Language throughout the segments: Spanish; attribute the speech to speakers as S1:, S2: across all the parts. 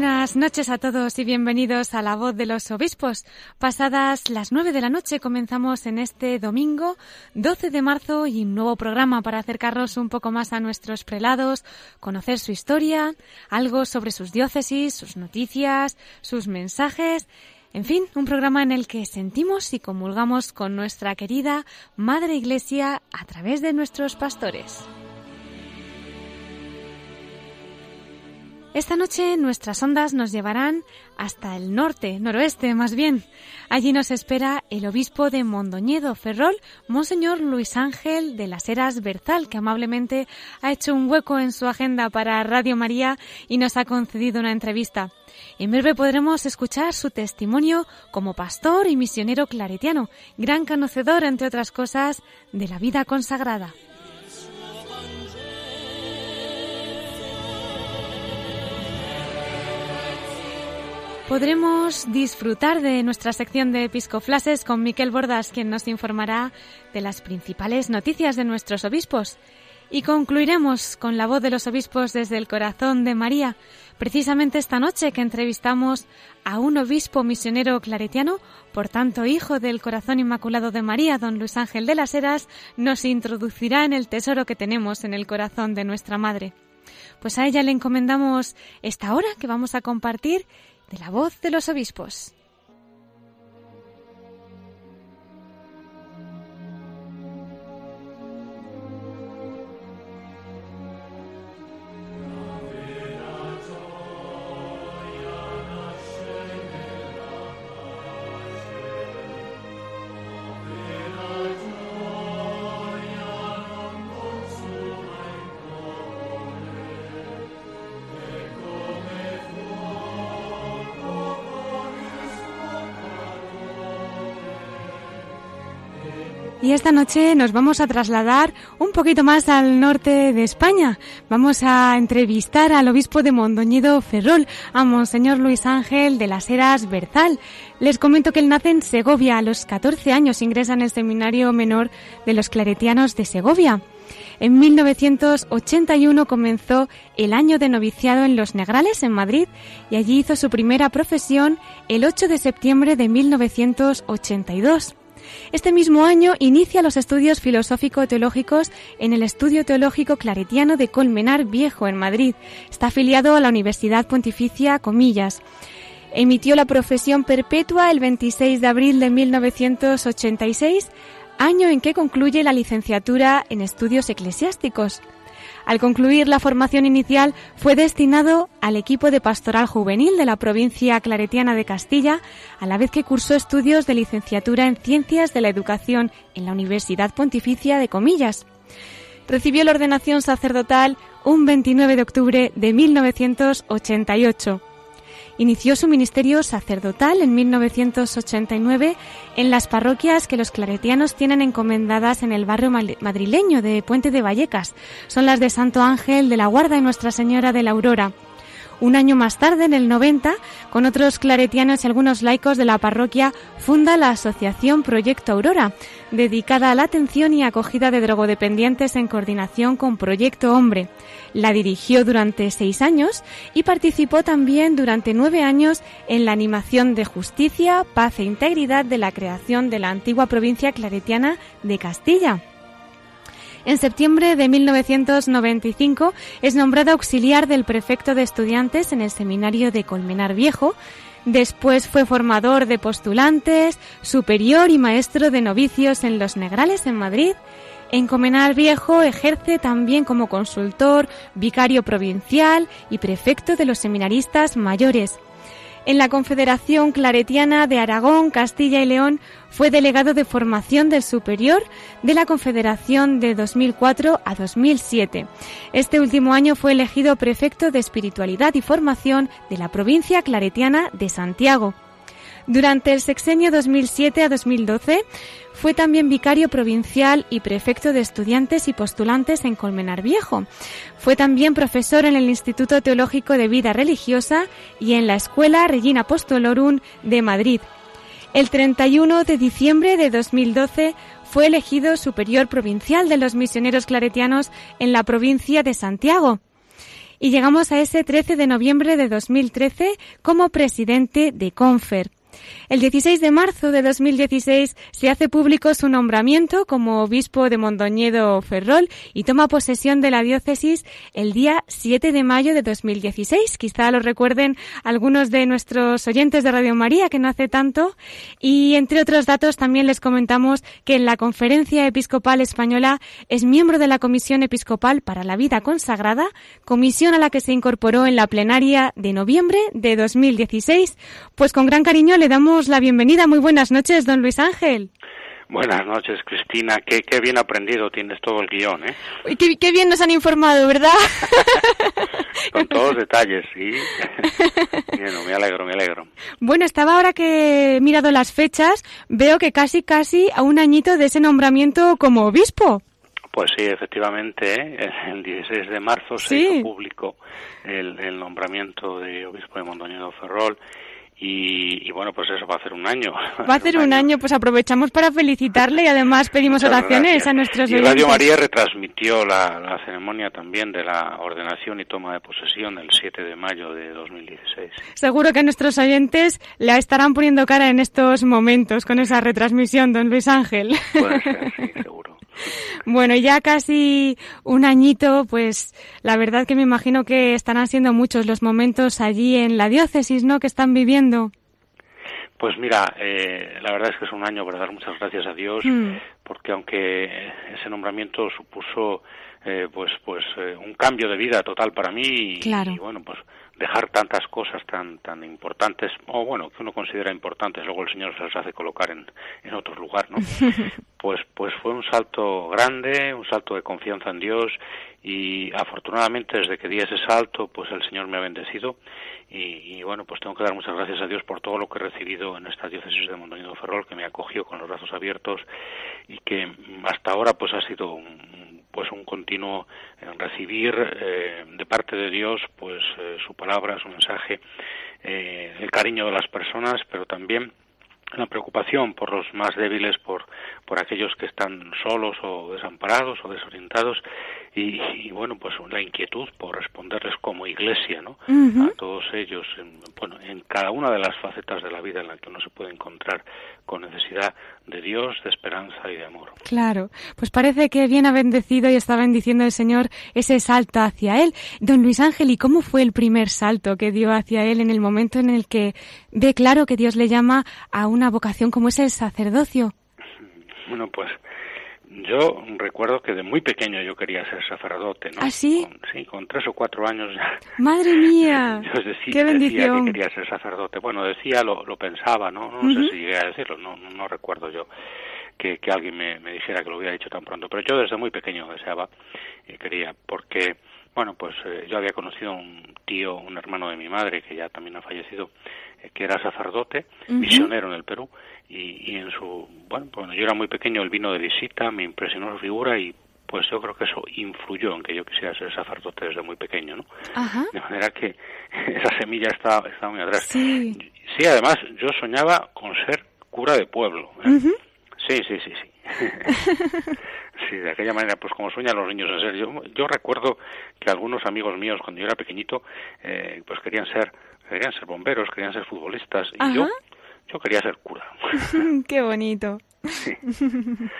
S1: Buenas noches a todos y bienvenidos a La Voz de los Obispos. Pasadas las nueve de la noche comenzamos en este domingo 12 de marzo y un nuevo programa para acercarnos un poco más a nuestros prelados, conocer su historia, algo sobre sus diócesis, sus noticias, sus mensajes. En fin, un programa en el que sentimos y comulgamos con nuestra querida Madre Iglesia a través de nuestros pastores. Esta noche nuestras ondas nos llevarán hasta el norte, noroeste más bien. Allí nos espera el obispo de Mondoñedo Ferrol, Monseñor Luis Ángel de las Heras Berzal, que amablemente ha hecho un hueco en su agenda para Radio María y nos ha concedido una entrevista. En breve podremos escuchar su testimonio como pastor y misionero claretiano, gran conocedor, entre otras cosas, de la vida consagrada. Podremos disfrutar de nuestra sección de Episcoflases con Miquel Bordas, quien nos informará de las principales noticias de nuestros obispos. Y concluiremos con la voz de los obispos desde el corazón de María, precisamente esta noche que entrevistamos a un obispo misionero claretiano, por tanto hijo del corazón inmaculado de María, don Luis Ángel de las Heras, nos introducirá en el tesoro que tenemos en el corazón de nuestra Madre. Pues a ella le encomendamos esta hora que vamos a compartir de la voz de los obispos. Y esta noche nos vamos a trasladar un poquito más al norte de España. Vamos a entrevistar al obispo de Mondoñedo Ferrol, a Monseñor Luis Ángel de las Heras Berzal. Les comento que él nace en Segovia. A los 14 años ingresa en el seminario menor de los claretianos de Segovia. En 1981 comenzó el año de noviciado en Los Negrales, en Madrid, y allí hizo su primera profesión el 8 de septiembre de 1982. Este mismo año inicia los estudios filosófico-teológicos en el Estudio Teológico Claretiano de Colmenar Viejo, en Madrid. Está afiliado a la Universidad Pontificia Comillas. Emitió la profesión perpetua el 26 de abril de 1986, año en que concluye la licenciatura en estudios eclesiásticos. Al concluir la formación inicial fue destinado al equipo de pastoral juvenil de la provincia claretiana de Castilla, a la vez que cursó estudios de licenciatura en Ciencias de la Educación en la Universidad Pontificia de Comillas. Recibió la ordenación sacerdotal un 29 de octubre de 1988. Inició su ministerio sacerdotal en 1989 en las parroquias que los claretianos tienen encomendadas en el barrio madrileño de Puente de Vallecas. Son las de Santo Ángel de la Guarda y Nuestra Señora de la Aurora. Un año más tarde, en el 90, con otros claretianos y algunos laicos de la parroquia, funda la Asociación Proyecto Aurora, dedicada a la atención y acogida de drogodependientes en coordinación con Proyecto Hombre. La dirigió durante seis años y participó también durante nueve años en la animación de justicia, paz e integridad de la creación de la antigua provincia claretiana de Castilla. En septiembre de 1995 es nombrado auxiliar del prefecto de estudiantes en el seminario de Colmenar Viejo. Después fue formador de postulantes, superior y maestro de novicios en Los Negrales, en Madrid. En Colmenar Viejo ejerce también como consultor, vicario provincial y prefecto de los seminaristas mayores. En la Confederación Claretiana de Aragón, Castilla y León fue delegado de formación del superior de la Confederación de 2004 a 2007. Este último año fue elegido prefecto de espiritualidad y formación de la provincia claretiana de Santiago. Durante el sexenio 2007 a 2012 fue también vicario provincial y prefecto de estudiantes y postulantes en Colmenar Viejo. Fue también profesor en el Instituto Teológico de Vida Religiosa y en la Escuela Regina Apostolorum de Madrid. El 31 de diciembre de 2012 fue elegido superior provincial de los misioneros claretianos en la provincia de Santiago. Y llegamos a ese 13 de noviembre de 2013 como presidente de Confer. El 16 de marzo de 2016 se hace público su nombramiento como obispo de Mondoñedo Ferrol y toma posesión de la diócesis el día 7 de mayo de 2016. Quizá lo recuerden algunos de nuestros oyentes de Radio María que no hace tanto. Y entre otros datos también les comentamos que en la Conferencia Episcopal Española es miembro de la Comisión Episcopal para la Vida Consagrada, comisión a la que se incorporó en la plenaria de noviembre de 2016. Pues con gran cariño le damos la bienvenida. Muy buenas noches, don Luis Ángel.
S2: Buenas noches, Cristina. Qué, qué bien aprendido tienes todo el guion, ¿eh?
S1: qué, qué, bien nos han informado, ¿verdad?
S2: Con todos los detalles, sí. bueno, me alegro, me alegro.
S1: Bueno, estaba ahora que he mirado las fechas, veo que casi, casi a un añito de ese nombramiento como obispo.
S2: Pues sí, efectivamente, ¿eh? el 16 de marzo se hizo público el, el nombramiento de obispo de Mondoñedo Ferrol y, bueno, pues eso va a hacer un año.
S1: Va a hacer un, año. pues aprovechamos para felicitarle y además pedimos oraciones a nuestros
S2: y Radio María retransmitió la, la, ceremonia también de la ordenación y toma de posesión el 7 de mayo de 2016.
S1: Seguro que nuestros oyentes le estarán poniendo cara en estos momentos con esa retransmisión, don Luis Ángel.
S2: Puede ser, sí.
S1: Bueno, ya casi un añito, pues la verdad que me imagino que estarán siendo muchos los momentos allí en la diócesis, ¿no? Que están viviendo.
S2: Pues mira, eh, la verdad es que es un año para dar muchas gracias a Dios, mm. porque aunque ese nombramiento supuso eh, pues pues eh, un cambio de vida total para mí y, bueno pues dejar tantas cosas tan tan importantes o bueno que uno considera importantes luego el señor se las hace colocar en, en otro lugar no pues pues fue un salto grande un salto de confianza en Dios y afortunadamente desde que di ese salto pues el señor me ha bendecido y, y, bueno pues tengo que dar muchas gracias a Dios por todo lo que he recibido en esta diócesis de Mondoñedo Ferrol que me acogió con los brazos abiertos y que hasta ahora pues ha sido un, pues un continuo recibir eh, de parte de Dios pues eh, su palabra, su mensaje, eh, el cariño de las personas, pero también la preocupación por los más débiles, por, por aquellos que están solos o desamparados o desorientados y, bueno, pues la inquietud por responderles como iglesia, ¿no? A todos ellos, en, bueno, en cada una de las facetas de la vida en la que uno se puede encontrar con necesidad de Dios, de esperanza y de amor.
S1: Claro, pues parece que bien ha bendecido y está bendiciendo el Señor ese salto hacia Él. Don Luis Ángel, ¿y cómo fue el primer salto que dio hacia Él en el momento en el que ve claro que Dios le llama a una vocación como es el sacerdocio?
S2: Bueno, pues yo recuerdo que de muy pequeño yo quería ser sacerdote, ¿no?
S1: ¿Ah, sí?
S2: sí, con tres o cuatro años ya.
S1: ¡Madre mía!
S2: yo decía, ¡Qué bendición! que quería ser sacerdote. Bueno, decía, lo, lo pensaba, ¿no? No, sé si llegué a decirlo, no, no, recuerdo yo que, que alguien me, me, dijera que lo hubiera dicho tan pronto. Pero yo desde muy pequeño deseaba y quería, porque, bueno, pues eh, yo había conocido un tío, un hermano de mi madre, que ya también ha fallecido, eh, que era sacerdote, misionero en el Perú, y, en su, bueno, cuando yo era muy pequeño, él vino de visita, me impresionó su figura y pues yo creo que eso influyó en que yo quisiera ser sacerdote desde muy pequeño, ¿no? De manera que esa semilla estaba, estaba muy atrás.
S1: Sí.
S2: sí. además yo soñaba con ser cura de pueblo. ¿eh? Sí, sí, sí, sí. sí, de aquella manera, pues como sueñan los niños en ser. Yo, yo recuerdo que algunos amigos míos cuando yo era pequeñito, eh, pues querían ser, querían ser bomberos, querían ser futbolistas, y yo yo quería ser cura.
S1: Qué bonito.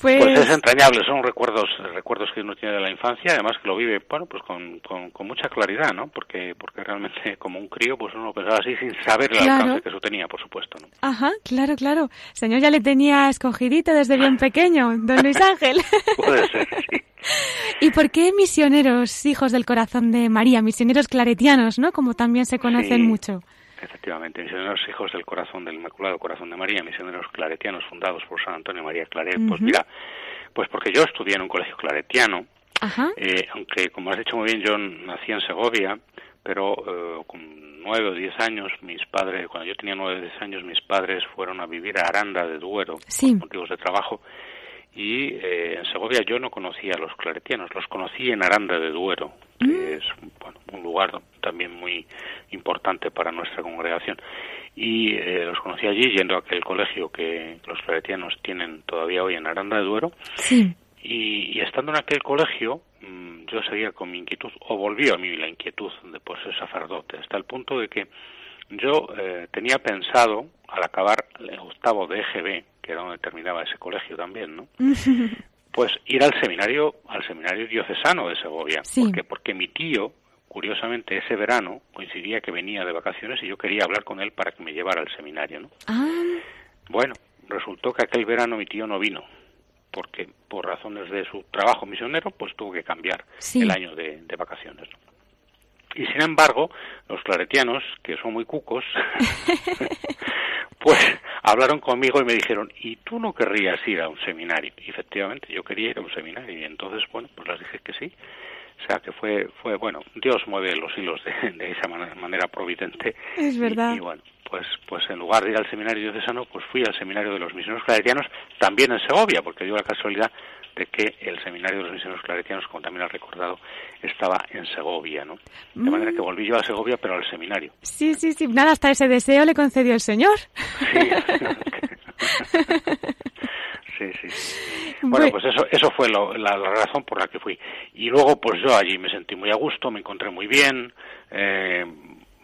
S2: Pues... pues... es entrañable, son recuerdos recuerdos que uno tiene de la infancia, además que lo vive, bueno, pues con, con, mucha claridad, ¿no? Porque porque realmente como un crío, pues uno pensaba así sin saber el alcance que eso tenía, por supuesto, ¿no?
S1: Ajá, claro, claro. señor ya le tenía escogidito desde bien pequeño, don Luis Ángel.
S2: Puede ser, sí.
S1: ¿Y por qué misioneros, hijos del corazón de María, misioneros claretianos, ¿no? Como también se conocen mucho.
S2: Efectivamente, misioneros hijos del corazón del Inmaculado Corazón de María, misioneros claretianos fundados por San Antonio María Claret. Pues mira, pues porque yo estudié en un colegio claretiano, eh, aunque como has dicho muy bien, yo nací en Segovia, pero eh, con nueve o diez años, mis padres, cuando yo tenía nueve o diez años, mis padres fueron a vivir a Aranda de Duero por motivos de trabajo y eh, en Segovia yo no conocía a los claretianos, los conocí en Aranda de Duero, que mm. es bueno, un lugar también muy importante para nuestra congregación. Y eh, los conocí allí yendo a aquel colegio que los claretianos tienen todavía hoy en Aranda de Duero.
S1: Sí.
S2: Y, estando en aquel colegio, mm, yo seguía con mi inquietud, o volvió a mí la inquietud de por ser sacerdote, hasta el punto de que yo eh, tenía pensado, al acabar el octavo de EGB, que era donde terminaba ese colegio también, ¿no? pues ir al seminario, al seminario diocesano de Segovia, porque porque mi tío, curiosamente ese verano coincidía que venía de vacaciones y yo quería hablar con él para que me llevara al seminario, ¿no?
S1: Ah.
S2: Bueno, resultó que aquel verano mi tío no vino porque por razones de su trabajo misionero, pues tuvo que cambiar el año de, de vacaciones. ¿no? Y sin embargo, los claretianos, que son muy cucos, pues hablaron conmigo y me dijeron, ¿y tú no querrías ir a un seminario? Y efectivamente, yo quería ir a un seminario y entonces, bueno, pues les dije que sí. O sea, que fue, fue bueno, Dios mueve los hilos de, esa manera, providente.
S1: Es verdad.
S2: Y, bueno, pues, pues en lugar de ir al seminario diocesano, pues fui al seminario de los misioneros claretianos, también en Segovia, porque dio la casualidad de que el seminario de los misioneros claretianos, como también ha recordado, estaba en Segovia, ¿no? De manera que mm. volví yo a Segovia, pero al seminario.
S1: Sí, sí, sí. Nada, hasta ese deseo le concedió el Señor.
S2: Sí. sí, sí. Bueno, pues eso, eso fue la, razón por la que fui. Y luego, pues yo allí me sentí muy a gusto, me encontré muy bien. Eh,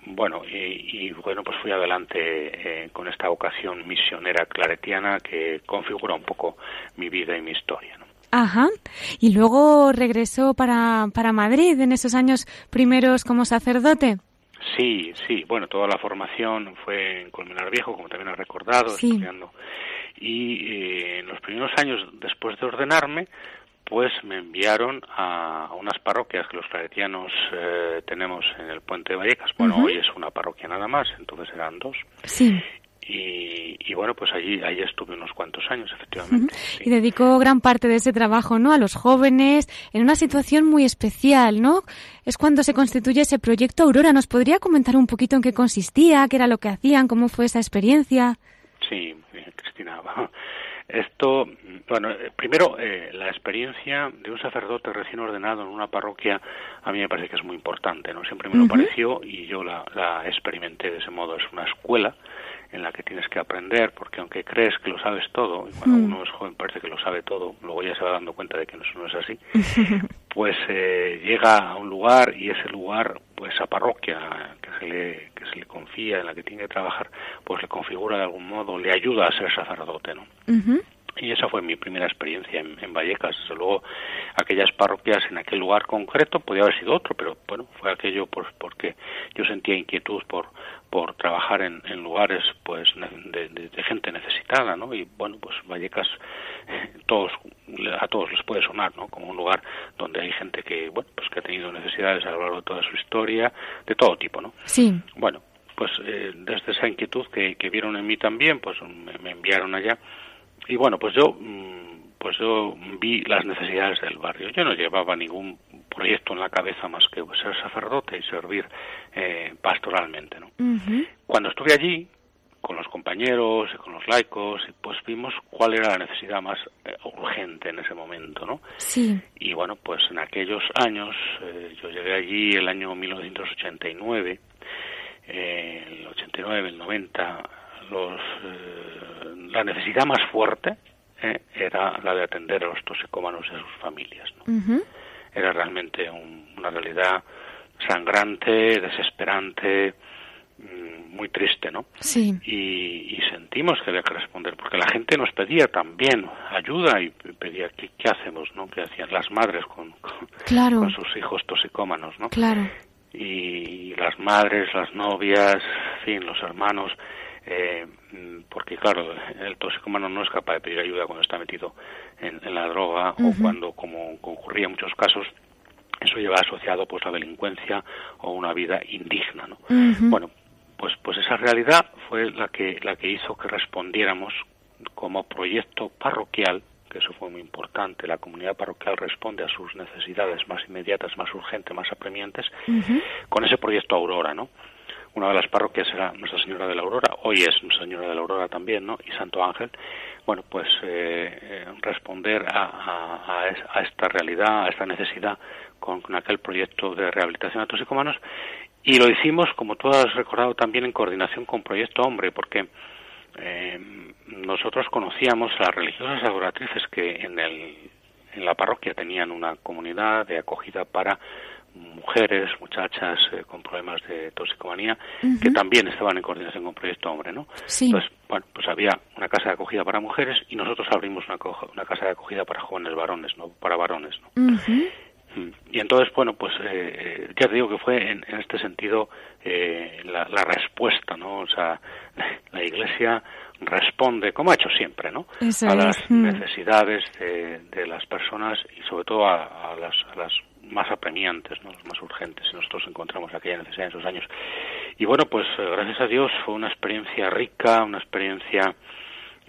S2: bueno, y, bueno, pues fui adelante eh, con esta vocación misionera claretiana que configura un poco mi vida y mi historia. ¿no?
S1: Ajá. Y luego regresó para, para Madrid en esos años primeros como sacerdote.
S2: Sí, sí. Bueno, toda la formación fue en Colmenar Viejo, como también has recordado, estudiando. Y eh, en los primeros años después de ordenarme, pues me enviaron a unas parroquias que los claretianos eh, tenemos en el Puente de Vallecas. Bueno, hoy es una parroquia nada más, entonces eran dos.
S1: Sí.
S2: Y, bueno, pues allí, allí estuve unos cuantos años, efectivamente.
S1: Y dedicó gran parte de ese trabajo, ¿no? A los jóvenes, en una situación muy especial, ¿no? Es cuando se constituye ese proyecto Aurora. ¿Nos podría comentar un poquito en qué consistía, qué era lo que hacían, cómo fue esa experiencia?
S2: Sí, Cristina. Esto, bueno, eh, primero, eh, la experiencia de un sacerdote recién ordenado en una parroquia a mí me parece que es muy importante, ¿no? Siempre me lo pareció y yo la, la experimenté de ese modo. Es una escuela en la que tienes que aprender, porque aunque crees que lo sabes todo, y cuando mm. uno es joven parece que lo sabe todo, luego ya se va dando cuenta de que eso no es así, pues eh, llega a un lugar y ese lugar, pues esa parroquia que se, le, que se le confía, en la que tiene que trabajar, pues le configura de algún modo, le ayuda a ser sacerdote, ¿no? Y esa fue mi primera experiencia en, Vallecas. Desde luego, aquellas parroquias en aquel lugar concreto podía haber sido otro, pero bueno, fue aquello pues, porque yo sentía inquietud por, por trabajar en, lugares pues de, gente necesitada, ¿no? Y bueno, pues Vallecas todos a todos les puede sonar, ¿no? Como un lugar donde hay gente que bueno, pues que ha tenido necesidades a lo largo de toda su historia, de todo tipo, ¿no?
S1: Sí.
S2: Bueno, pues eh, desde esa inquietud que, que, vieron en mí también, pues me enviaron allá y bueno, pues yo, mm, pues yo vi las necesidades del barrio. Yo no llevaba ningún proyecto en la cabeza más que ser sacerdote y servir eh, pastoralmente. ¿no? Cuando estuve allí, con los compañeros y con los laicos, pues vimos cuál era la necesidad más eh, urgente en ese momento, ¿no?
S1: Sí.
S2: Y bueno, pues en aquellos años, eh, yo llegué allí el año 1989, el 89, el 90, los la necesidad más fuerte eh, era la de atender a los toxicómanos y a sus familias. Era realmente una realidad sangrante, desesperante, mm, muy triste, ¿no?
S1: Sí.
S2: Y, sentimos que había que responder, porque la gente nos pedía también ayuda y pedía, ¿qué, qué hacemos, no? ¿Qué hacían las madres con, con, sus hijos toxicómanos, no?
S1: Claro.
S2: Y, las madres, las novias, en fin, los hermanos, eh, porque claro, el toxicómano no es capaz de pedir ayuda cuando está metido en, la droga o cuando, como ocurría en muchos casos, eso lleva asociado pues la delincuencia o una vida indigna, ¿no? Bueno, pues pues esa realidad fue la que la que hizo que respondiéramos como proyecto parroquial que eso fue muy importante. La comunidad parroquial responde a sus necesidades más inmediatas, más urgentes, más apremiantes, con ese proyecto Aurora, ¿no? Una de las parroquias era Nuestra Señora de la Aurora, hoy es Nuestra Señora de la Aurora también, ¿no? Y Santo Ángel. Bueno, pues eh, eh, responder a, esta realidad, a esta necesidad con, aquel proyecto de rehabilitación a toxicomanos y lo hicimos, como tú has recordado, también en coordinación con Proyecto Hombre, porque eh, nosotros conocíamos a las religiosas adoratrices que en, el, en la parroquia tenían una comunidad de acogida para mujeres, muchachas eh, con problemas de toxicomanía, que también estaban en coordinación con Proyecto Hombre, ¿no? Entonces, bueno, pues había una casa de acogida para mujeres y nosotros abrimos una, una casa de acogida para jóvenes varones, ¿no? Para varones, ¿no? Y entonces, bueno, pues eh, ya te digo que fue en, este sentido eh, la, respuesta, ¿no? O sea, la Iglesia responde, como ha hecho siempre, ¿no? a las mm. necesidades de, las personas y sobre todo a, las, a las más apremiantes, ¿no? las más urgentes. Y nosotros encontramos aquella necesidad en esos años. Y bueno, pues eh, gracias a Dios fue una experiencia rica, una experiencia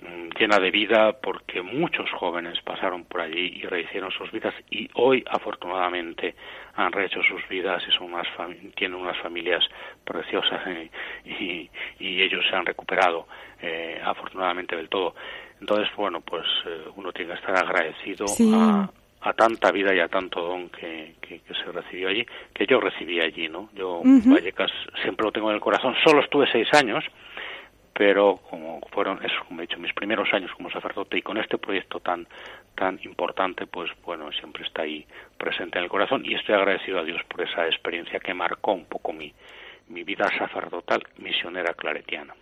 S2: Mm, llena de vida porque muchos jóvenes pasaron por allí y rehicieron sus vidas y hoy afortunadamente han rehecho sus vidas y son unas tienen unas familias preciosas eh, y, y, ellos se han recuperado eh, afortunadamente del todo. Entonces, bueno, pues eh, uno tiene que estar agradecido a, a tanta vida y a tanto don que, que, se recibió allí, que yo recibí allí, ¿no? Yo, Vallecas, siempre lo tengo en el corazón. Solo estuve seis años, pero como fueron, eso, como he dicho, mis primeros años como sacerdote y con este proyecto tan tan importante, pues bueno, siempre está ahí presente en el corazón y estoy agradecido a Dios por esa experiencia que marcó un poco mi, mi vida sacerdotal misionera claretiana.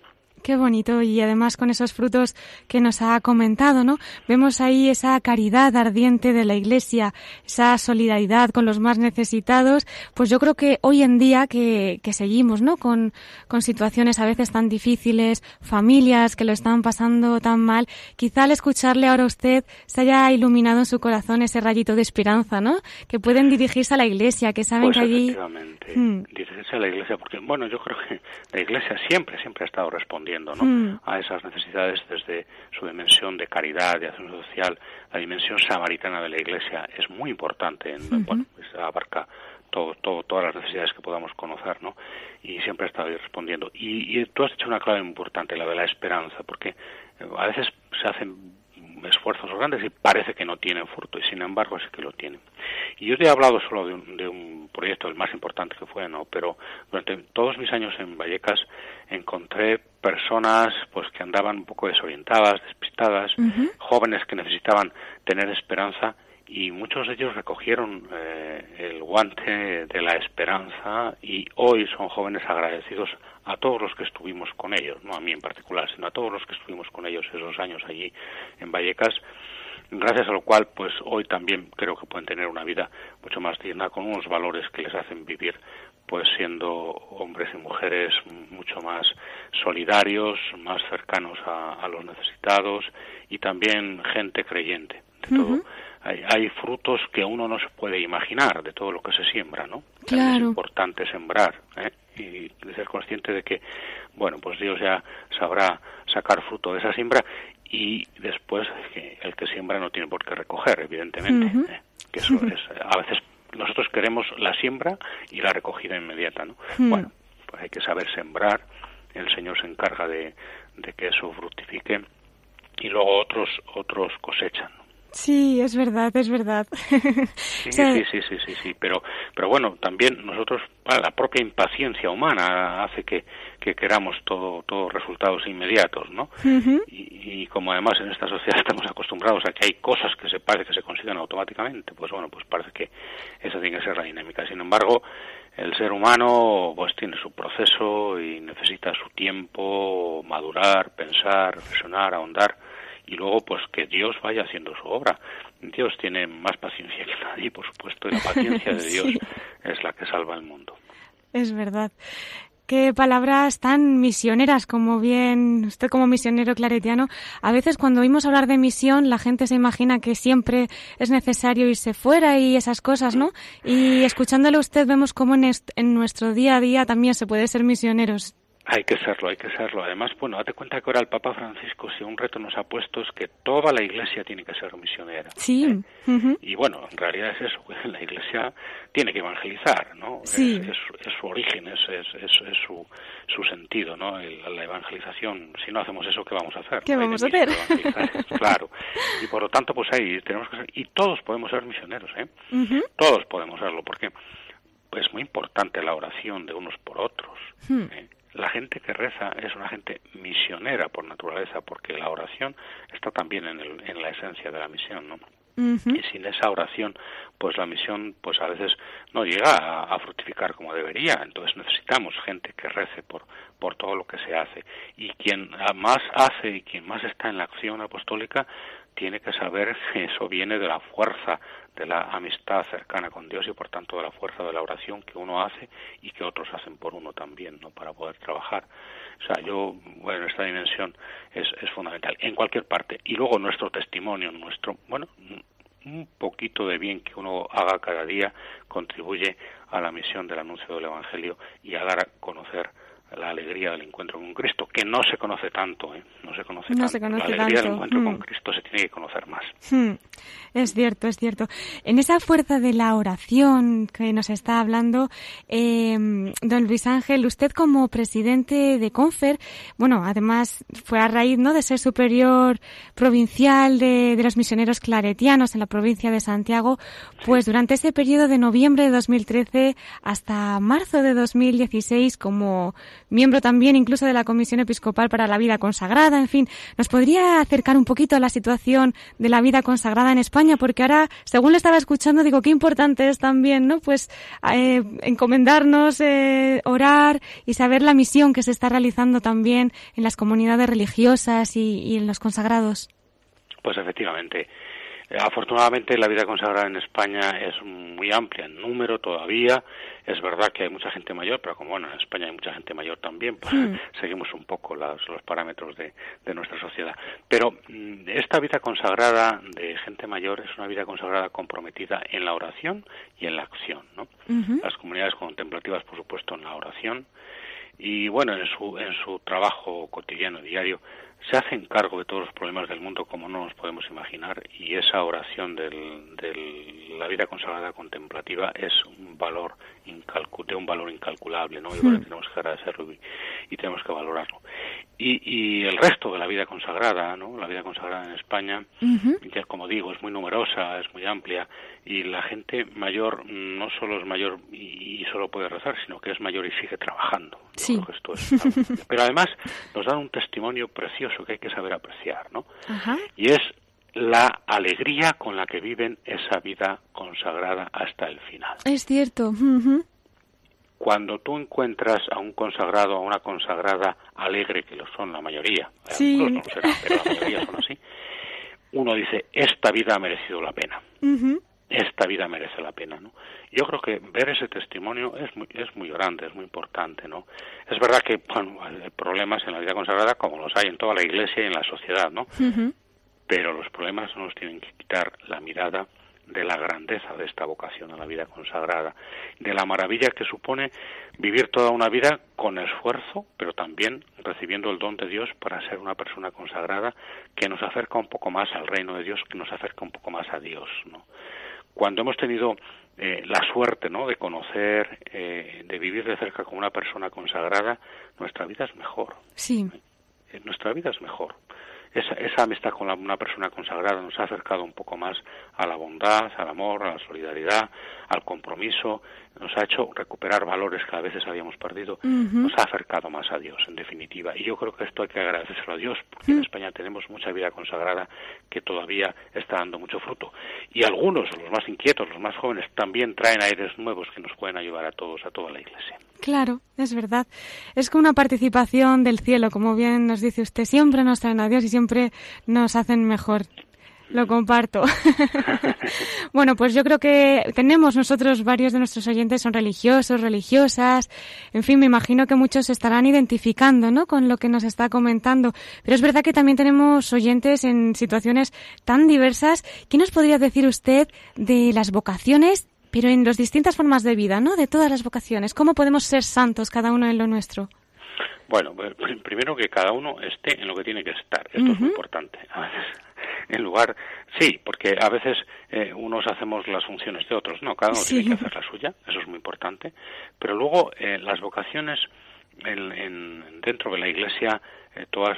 S1: Qué bonito y además con esos frutos que nos ha comentado, ¿no? Vemos ahí esa caridad ardiente de la Iglesia, esa solidaridad con los más necesitados. Pues yo creo que hoy en día que, que seguimos, ¿no? Con, con situaciones a veces tan difíciles, familias que lo están pasando tan mal, quizá al escucharle ahora a usted se haya iluminado en su corazón ese rayito de esperanza, ¿no? Que pueden dirigirse a la Iglesia, que saben
S2: pues
S1: que allí...
S2: Efectivamente, hmm. dirigirse a la Iglesia, porque bueno, yo creo que la Iglesia siempre, siempre ha estado respondiendo Hmm. a esas necesidades desde su dimensión de caridad, de acción social. La dimensión samaritana de la Iglesia es muy importante, en, bueno, pues abarca todo, todo, todas las necesidades que podamos conocer, ¿no? Y siempre estado ahí respondiendo. Y, y tú has dicho una clave importante, la de la esperanza, porque eh, a veces se hacen esfuerzos grandes y parece que no tienen fruto y sin embargo sí que lo tienen. Y yo te he hablado solo de un, de un proyecto, el más importante que fue, ¿no? Pero durante todos mis años en Vallecas encontré personas pues que andaban un poco desorientadas, despistadas, jóvenes que necesitaban tener esperanza y muchos de ellos recogieron eh, el guante de la esperanza y hoy son jóvenes agradecidos a todos los que estuvimos con ellos, no a mí en particular, sino a todos los que estuvimos con ellos esos años allí en Vallecas, gracias a lo cual pues hoy también creo que pueden tener una vida mucho más digna con unos valores que les hacen vivir pues siendo hombres y mujeres mucho más solidarios, más cercanos a, los necesitados y también gente creyente de todo hay, frutos que uno no se puede imaginar de todo lo que se siembra, ¿no?
S1: Claro.
S2: Es importante sembrar ¿eh? y ser consciente de que, bueno, pues Dios ya sabrá sacar fruto de esa siembra y después que el que siembra no tiene por qué recoger, evidentemente. ¿eh? Que eso es, a veces nosotros queremos la siembra y la recogida inmediata, ¿no? Bueno, pues hay que saber sembrar, el Señor se encarga de, de que eso fructifique y luego otros otros cosechan.
S1: Sí, es verdad, es verdad.
S2: Sí, sí, sí, sí, sí, sí, pero, pero bueno, también nosotros, la propia impaciencia humana hace que, que queramos todo, todos resultados inmediatos, ¿no? y, y, como además en esta sociedad estamos acostumbrados a que hay cosas que se parece que se consiguen automáticamente, pues bueno, pues parece que esa tiene que ser la dinámica. Sin embargo, el ser humano pues tiene su proceso y necesita su tiempo, madurar, pensar, reflexionar, ahondar y luego pues que Dios vaya haciendo su obra. Dios tiene más paciencia que nadie, por supuesto, y la paciencia de Dios es la que salva el mundo.
S1: Es verdad. Qué palabras tan misioneras, como bien usted como misionero claretiano. A veces cuando oímos hablar de misión, la gente se imagina que siempre es necesario irse fuera y esas cosas, ¿no? Y escuchándole usted vemos cómo en, en nuestro día a día también se puede ser misioneros.
S2: Hay que serlo, hay que serlo. Además, bueno, date cuenta que ahora el Papa Francisco, si un reto nos ha puesto es que toda la Iglesia tiene que ser misionera.
S1: Sí.
S2: ¿eh? Y bueno, en realidad es eso, la Iglesia tiene que evangelizar, ¿no?
S1: Sí.
S2: Es, su origen, es, es, es, su, su sentido, ¿no? la evangelización. Si no hacemos eso, ¿qué vamos a hacer?
S1: ¿Qué vamos a hacer?
S2: claro. Y por lo tanto, pues ahí tenemos que ser, y todos podemos ser misioneros, ¿eh? Todos podemos serlo, porque es muy importante la oración de unos por otros. Hmm. ¿eh? La gente que reza es una gente misionera por naturaleza, porque la oración está también en, el, en la esencia de la misión, ¿no? Y sin esa oración, pues la misión, pues a veces no llega a, fructificar como debería. Entonces necesitamos gente que rece por, por todo lo que se hace. Y quien más hace y quien más está en la acción apostólica, tiene que saber que eso viene de la fuerza de la amistad cercana con Dios y por tanto de la fuerza de la oración que uno hace y que otros hacen por uno también, ¿no? Para poder trabajar. O sea, yo, bueno, esta dimensión es, es fundamental en cualquier parte. Y luego nuestro testimonio, nuestro, bueno, un poquito de bien que uno haga cada día contribuye a la misión del anuncio del Evangelio y a dar a conocer la alegría del encuentro con Cristo, que no se conoce tanto, ¿eh? no se conoce tanto. la alegría del encuentro con mm. Cristo se tiene que conocer más.
S1: Hmm. Es cierto, es cierto. En esa fuerza de la oración que nos está hablando, eh, don Luis Ángel, usted como presidente de Confer, bueno, además fue a raíz ¿no? de ser superior provincial de, de los misioneros claretianos en la provincia de Santiago, pues durante ese periodo de noviembre de 2013 hasta marzo de 2016 como miembro también incluso de la Comisión Episcopal para la Vida Consagrada, en fin, ¿nos podría acercar un poquito a la situación de la vida consagrada en España? Porque ahora, según le estaba escuchando, digo, qué importante es también, ¿no? Pues eh, encomendarnos, eh, orar y saber la misión que se está realizando también en las comunidades religiosas y, y en los consagrados.
S2: Pues efectivamente. Afortunadamente la vida consagrada en España es muy amplia en número todavía. Es verdad que hay mucha gente mayor, pero como bueno, en España hay mucha gente mayor también, pues hmm. seguimos un poco los, los parámetros de, de, nuestra sociedad. Pero mm, esta vida consagrada de gente mayor es una vida consagrada comprometida en la oración y en la acción. ¿no? Las comunidades contemplativas, por supuesto, en la oración y bueno, en su, en su trabajo cotidiano, diario, se hacen cargo de todos los problemas del mundo como no nos podemos imaginar y esa oración de la vida consagrada contemplativa es un valor de un valor incalculable, ¿no? Y hmm. tenemos que agradecerlo y, tenemos que valorarlo. Y, el resto de la vida consagrada, ¿no? La vida consagrada en España, ya como digo, es muy numerosa, es muy amplia y la gente mayor no solo es mayor y, solo puede rezar, sino que es mayor y sigue trabajando.
S1: Sí.
S2: Pero además nos dan un testimonio precioso que hay que saber apreciar, ¿no? Y es la alegría con la que viven esa vida consagrada hasta el final.
S1: Es cierto.
S2: Cuando tú encuentras a un consagrado, a una consagrada alegre, que lo son la mayoría,
S1: sí.
S2: no serán, pero la mayoría son así, uno dice, esta vida ha merecido la pena. Esta vida merece la pena, ¿no? Yo creo que ver ese testimonio es muy, es muy grande, es muy importante, ¿no? Es verdad que bueno, hay problemas en la vida consagrada como los hay en toda la iglesia y en la sociedad, ¿no? Pero los problemas no nos tienen que quitar la mirada de la grandeza de esta vocación a la vida consagrada, de la maravilla que supone vivir toda una vida con esfuerzo, pero también recibiendo el don de Dios para ser una persona consagrada que nos acerca un poco más al reino de Dios, que nos acerca un poco más a Dios. ¿no? Cuando hemos tenido eh, la suerte ¿no? de conocer, eh, de vivir de cerca con una persona consagrada, nuestra vida es mejor.
S1: Sí.
S2: Eh, nuestra vida es mejor esa, esa amistad con una persona consagrada nos ha acercado un poco más a la bondad, al amor, a la solidaridad, al compromiso, nos ha hecho recuperar valores que a veces habíamos perdido, nos ha acercado más a Dios, en definitiva. Y yo creo que esto hay que agradecérselo a Dios, porque en mm. España tenemos mucha vida consagrada que todavía está dando mucho fruto. Y algunos, los más inquietos, los más jóvenes, también traen aires nuevos que nos pueden ayudar a todos, a toda la Iglesia.
S1: Claro, es verdad. Es como una participación del cielo, como bien nos dice usted. Siempre nos traen a Dios y siempre nos hacen mejor. Lo comparto. bueno, pues yo creo que tenemos nosotros, varios de nuestros oyentes son religiosos, religiosas. En fin, me imagino que muchos se estarán identificando, ¿no? Con lo que nos está comentando. Pero es verdad que también tenemos oyentes en situaciones tan diversas. ¿Qué nos podría decir usted de las vocaciones pero en las distintas formas de vida, ¿no? De todas las vocaciones. ¿Cómo podemos ser santos cada uno en lo nuestro?
S2: Bueno, pues, primero que cada uno esté en lo que tiene que estar. Esto es muy importante. A veces, en lugar, sí, porque a veces eh, unos hacemos las funciones de otros, no, cada uno tiene que hacer la suya, eso es muy importante. Pero luego eh, las vocaciones en, dentro de la Iglesia eh, todas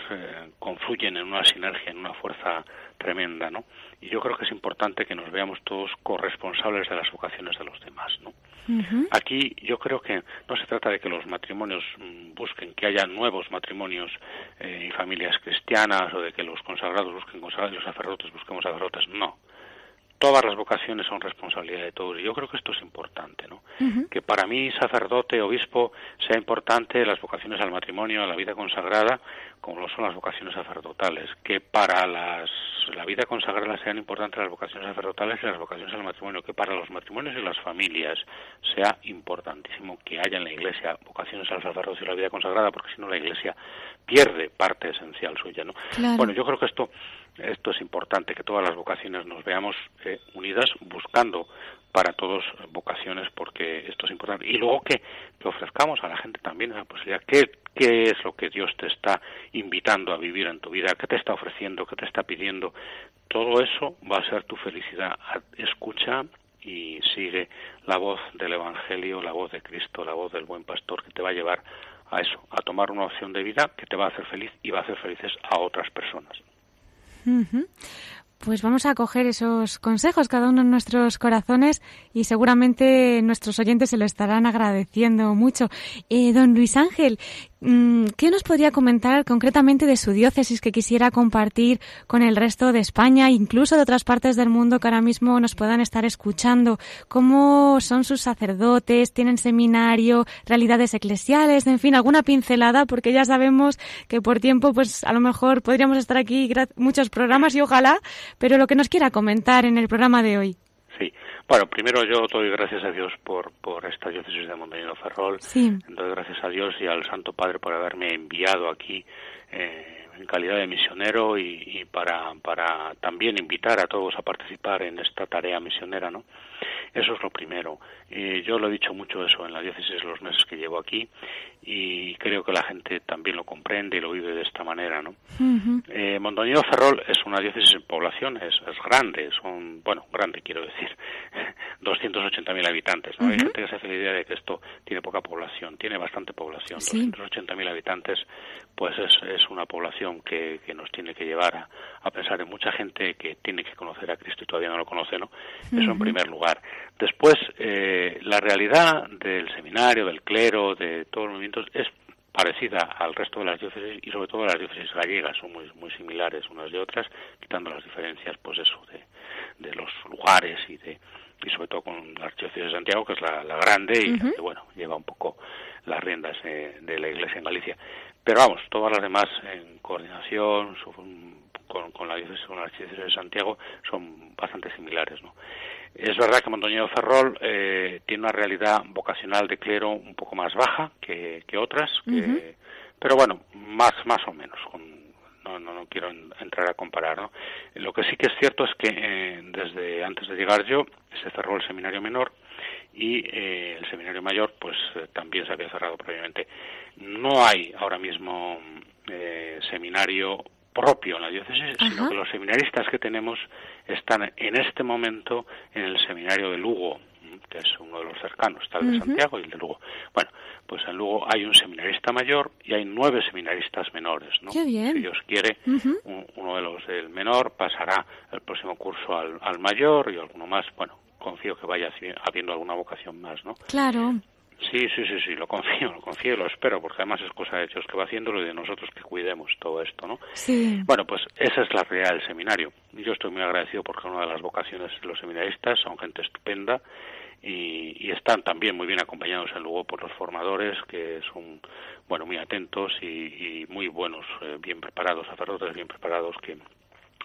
S2: confluyen en una sinergia, en una fuerza tremenda, ¿no? Y yo creo que es importante que nos veamos todos corresponsables de las vocaciones de los demás, ¿no? Aquí yo creo que no se trata de que los matrimonios mm, busquen que haya nuevos matrimonios eh, y familias cristianas o de que los consagrados busquen consagrados y los sacerdotes busquemos sacerdotes, no todas las vocaciones son responsabilidad de todos. Y yo creo que esto es importante, ¿no? Que para mí, sacerdote, obispo, sea importante las vocaciones al matrimonio, a la vida consagrada, como lo son las vocaciones sacerdotales. Que para las, la vida consagrada sean importantes las vocaciones sacerdotales y las vocaciones al matrimonio. Que para los matrimonios y las familias sea importantísimo que haya en la Iglesia vocaciones al sacerdocio y la vida consagrada, porque si no la Iglesia pierde parte esencial suya, ¿no? Bueno, yo creo que esto esto es importante, que todas las vocaciones nos veamos eh, unidas buscando para todos vocaciones porque esto es importante. Y luego que, que ofrezcamos a la gente también la posibilidad, ¿qué, ¿qué es lo que Dios te está invitando a vivir en tu vida? ¿Qué te está ofreciendo? ¿Qué te está pidiendo? Todo eso va a ser tu felicidad. Escucha y sigue la voz del Evangelio, la voz de Cristo, la voz del buen pastor que te va a llevar a eso, a tomar una opción de vida que te va a hacer feliz y va a hacer felices a otras personas.
S1: Pues vamos a coger esos consejos cada uno en nuestros corazones y seguramente nuestros oyentes se lo estarán agradeciendo mucho. Eh, don Luis Ángel, ¿Qué nos podría comentar concretamente de su diócesis que quisiera compartir con el resto de España, incluso de otras partes del mundo que ahora mismo nos puedan estar escuchando? ¿Cómo son sus sacerdotes? ¿Tienen seminario? ¿Realidades eclesiales? En fin, alguna pincelada, porque ya sabemos que por tiempo, pues a lo mejor podríamos estar aquí muchos programas y ojalá, pero lo que nos quiera comentar en el programa de hoy.
S2: Sí. Bueno, primero yo doy gracias a Dios por, por esta diócesis de Montañino Ferrol. Sí. Doy gracias a Dios y al Santo Padre por haberme enviado aquí eh, en calidad de misionero y, y, para, para también invitar a todos a participar en esta tarea misionera, ¿no? Eso es lo primero. Eh, yo lo he dicho mucho eso en la diócesis los meses que llevo aquí y creo que la gente también lo comprende y lo vive de esta manera, ¿no? Eh, Mondoñedo Ferrol es una diócesis en población, es, grande, son, bueno, grande quiero decir, 280.000 habitantes, ¿no? Hay gente que se hace la idea de que esto tiene poca población, tiene bastante población, 280.000 habitantes, pues es, es una población que, que nos tiene que llevar a, a, pensar en mucha gente que tiene que conocer a Cristo y todavía no lo conoce, ¿no? Eso en primer lugar. Después, eh, la realidad del seminario, del clero, de todos los movimientos es parecida al resto de las diócesis y sobre todo las diócesis gallegas son muy muy similares unas de otras quitando las diferencias pues eso de, de los lugares y de y sobre todo con la archidiócesis de Santiago que es la, grande y que bueno lleva un poco las riendas eh, de la iglesia en Galicia. Pero vamos todas las demás en coordinación con, con la diócesis con la archidiócesis de Santiago son bastante similares no es verdad que Montoñedo Ferrol eh, tiene una realidad vocacional de clero un poco más baja que, otras, pero bueno, más, más o menos. No, no, no, quiero entrar a comparar. ¿no? Lo que sí que es cierto es que eh, desde antes de llegar yo se cerró el seminario menor y eh, el seminario mayor pues también se había cerrado previamente. No hay ahora mismo seminario propio en la diócesis, sino que los seminaristas que tenemos están en este momento en el seminario de Lugo, que es uno de los cercanos, está el de Santiago y el de Lugo. Bueno, pues en Lugo hay un seminarista mayor y hay nueve seminaristas menores, ¿no?
S1: Qué bien.
S2: Si Dios quiere, uno de los del menor pasará el próximo curso al, al mayor y alguno más, bueno, confío que vaya habiendo alguna vocación más, ¿no?
S1: Claro.
S2: Sí, sí, sí, sí, lo confío, lo confío y lo espero, porque además es cosa de ellos que va haciéndolo y de nosotros que cuidemos todo esto, ¿no?
S1: Sí.
S2: Bueno, pues esa es la realidad del seminario. Yo estoy muy agradecido porque una de las vocaciones de los seminaristas son gente estupenda y, están también muy bien acompañados en luego por los formadores que son, bueno, muy atentos y, muy buenos, eh, bien preparados, sacerdotes bien preparados que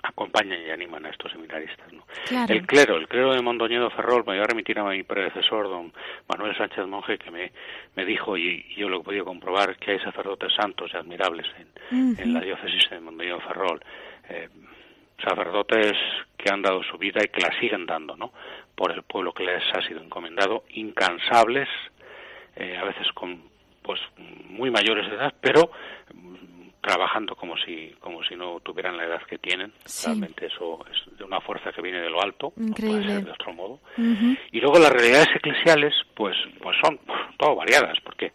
S2: acompañan y animan a estos seminaristas. ¿no? El clero, el clero de Mondoñedo Ferrol, me voy a remitir a mi predecesor, don Manuel Sánchez Monje, que me, me dijo, y, yo lo he podido comprobar, que hay sacerdotes santos y admirables en, en la diócesis de Mondoñedo Ferrol. Eh, sacerdotes que han dado su vida y que la siguen dando, ¿no? Por el pueblo que les ha sido encomendado, incansables, eh, a veces con pues muy mayores de edad, pero trabajando como si como si no tuvieran la edad que tienen. Realmente eso es de una fuerza que viene de lo alto
S1: Increíble.
S2: no puede ser de otro modo. Y luego las realidades eclesiales pues pues son todo variadas porque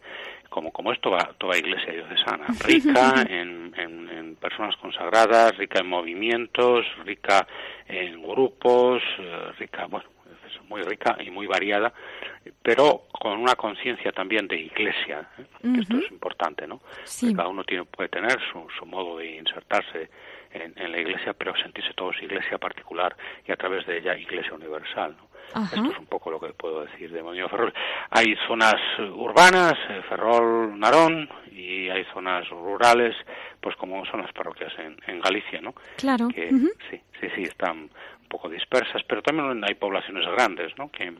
S2: como como es toda toda iglesia diocesana rica en, en, en, personas consagradas rica en movimientos rica en grupos eh, rica bueno muy rica y muy variada, pero con una conciencia también de iglesia, ¿eh? esto es importante, ¿no? Cada uno tiene, puede tener su, su modo de insertarse en, en, la iglesia, pero sentirse todos iglesia particular y a través de ella iglesia universal, ¿no? Esto es un poco lo que puedo decir de Monio Ferrol. Hay zonas urbanas, eh, Ferrol, Narón, y hay zonas rurales, pues como son las parroquias en, en Galicia, ¿no?
S1: Claro.
S2: Que, Sí, sí, sí, están poco dispersas, pero también hay poblaciones grandes, ¿no? Que,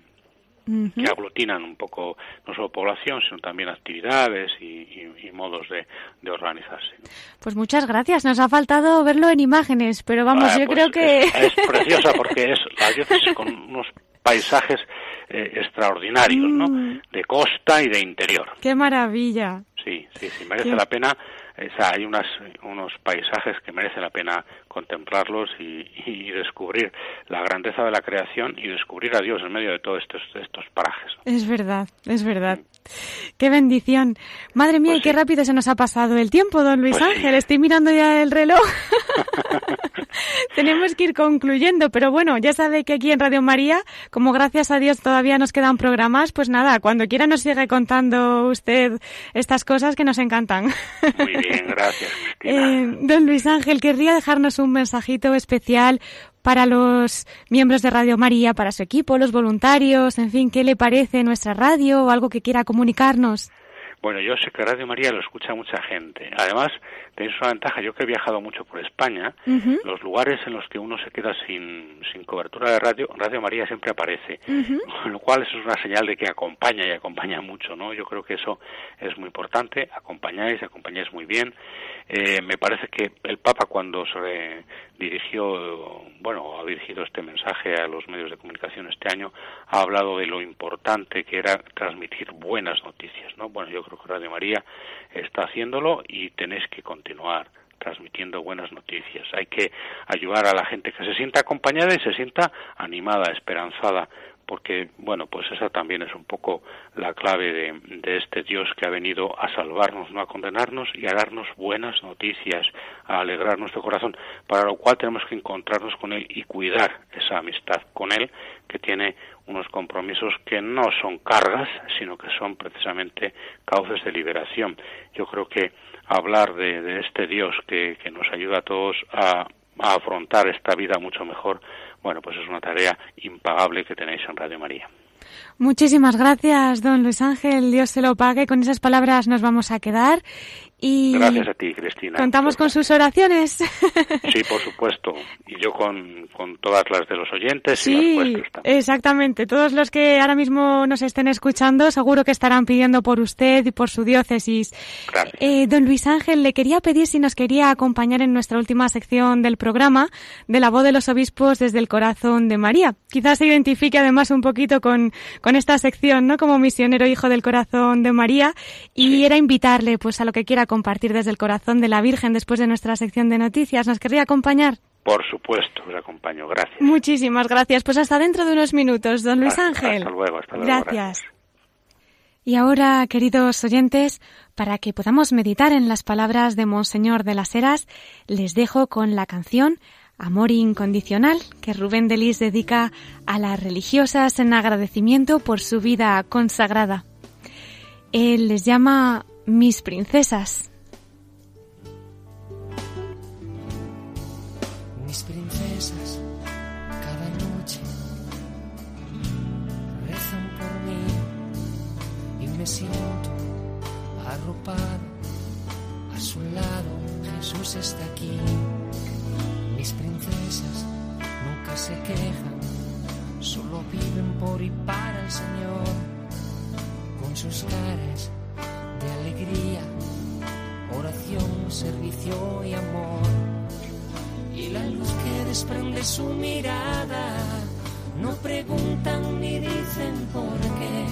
S2: que aglutinan un poco no solo población, sino también actividades y, y, modos de, de organizarse.
S1: Pues muchas gracias. Nos ha faltado verlo en imágenes, pero vamos,
S2: ah,
S1: yo
S2: pues
S1: creo que...
S2: Es, es, preciosa porque es la diócesis con unos paisajes eh, extraordinarios, ¿no?
S1: Mm.
S2: De costa y de interior.
S1: ¡Qué maravilla!
S2: Sí, sí, sí, merece
S1: Qué...
S2: la pena sea, hay unas, unos paisajes que merece la pena contemplarlos y, y, descubrir la grandeza de la creación y descubrir a Dios en medio de todos estos, estos parajes.
S1: Es verdad, es verdad. Qué bendición. Madre mía, pues y qué sí. rápido se nos ha pasado el tiempo, don Luis
S2: pues
S1: Ángel.
S2: Sí.
S1: Estoy mirando ya el reloj. Tenemos que ir concluyendo, pero bueno, ya sabe que aquí en Radio María, como gracias a Dios todavía nos quedan programas, pues nada, cuando quiera nos sigue contando usted estas cosas que nos encantan.
S2: Muy bien, gracias.
S1: Eh, don Luis Ángel, querría dejarnos un mensajito especial para los miembros de Radio María, para su equipo, los voluntarios, en fin, ¿qué le parece nuestra radio o algo que quiera comunicarnos?
S2: Bueno, yo sé que Radio María lo escucha mucha gente. Además, tenéis una ventaja, yo que he viajado mucho por España, uh -huh. los lugares en los que uno se queda sin, sin cobertura de radio, Radio María siempre aparece, uh -huh. con lo cual eso es una señal de que acompaña y acompaña mucho, ¿no? Yo creo que eso es muy importante, acompañáis, acompañáis muy bien. Eh, me parece que el Papa cuando se dirigió, bueno, ha dirigido este mensaje a los medios de comunicación este año, ha hablado de lo importante que era transmitir buenas noticias, ¿no? Bueno, yo creo que Radio María está haciéndolo y tenéis que continuar transmitiendo buenas noticias. Hay que ayudar a la gente que se sienta acompañada y se sienta animada, esperanzada, porque, bueno, pues esa también es un poco la clave de, este Dios que ha venido a salvarnos, no a condenarnos y a darnos buenas noticias, a alegrar nuestro corazón, para lo cual tenemos que encontrarnos con Él y cuidar esa amistad con Él, que tiene unos compromisos que no son cargas, sino que son precisamente cauces de liberación. Yo creo que hablar de, este Dios que, que nos ayuda a todos a a afrontar esta vida mucho mejor, bueno, pues es una tarea impagable que tenéis en Radio María.
S1: Muchísimas gracias, don Luis Ángel. Dios se lo pague. Con esas palabras nos vamos a quedar. Y
S2: Gracias a ti, Cristina.
S1: Contamos con sus oraciones.
S2: Sí, por supuesto. Y yo con, con todas las de los oyentes
S1: sí,
S2: y las
S1: exactamente. Todos los que ahora mismo nos estén escuchando seguro que estarán pidiendo por usted y por su diócesis.
S2: Gracias.
S1: Eh, don Luis Ángel, le quería pedir si nos quería acompañar en nuestra última sección del programa de la voz de los obispos desde el corazón de María. Quizás se identifique además un poquito con, con esta sección, ¿no? Como misionero hijo del corazón de María. Y sí. era invitarle pues a lo que quiera compartir desde el corazón de la Virgen después de nuestra sección de noticias. ¿Nos querría acompañar?
S2: Por supuesto, os acompaño. Gracias.
S1: Muchísimas gracias. Pues hasta dentro de unos minutos, don Luis Ángel.
S2: Hasta luego, hasta luego.
S1: Gracias. Y ahora, queridos oyentes, para que podamos meditar en las palabras de Monseñor de las Heras, les dejo con la canción Amor incondicional que Rubén Delis dedica a las religiosas en agradecimiento por su vida consagrada. Él les llama mis princesas.
S3: Mis princesas cada noche rezan por mí y me siento arropado a su lado. Jesús está aquí. Mis princesas nunca se quejan, solo viven por y para el Señor, con sus caras alegría, oración, servicio y amor. Y la luz que desprende su mirada, no preguntan ni dicen por qué,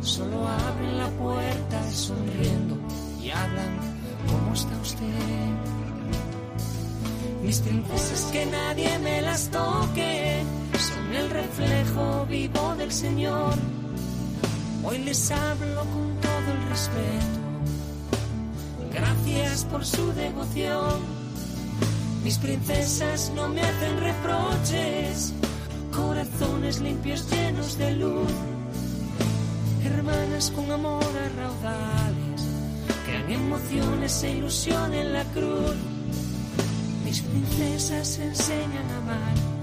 S3: solo abren la puerta sonriendo y hablan, ¿cómo está usted? Mis princesas que nadie me las toque, son el reflejo vivo del Señor. Hoy les hablo con respeto. Gracias por su devoción. Mis princesas no me hacen reproches, corazones limpios llenos de luz. Hermanas con amor a crean emociones e ilusión en la cruz. Mis princesas enseñan a amar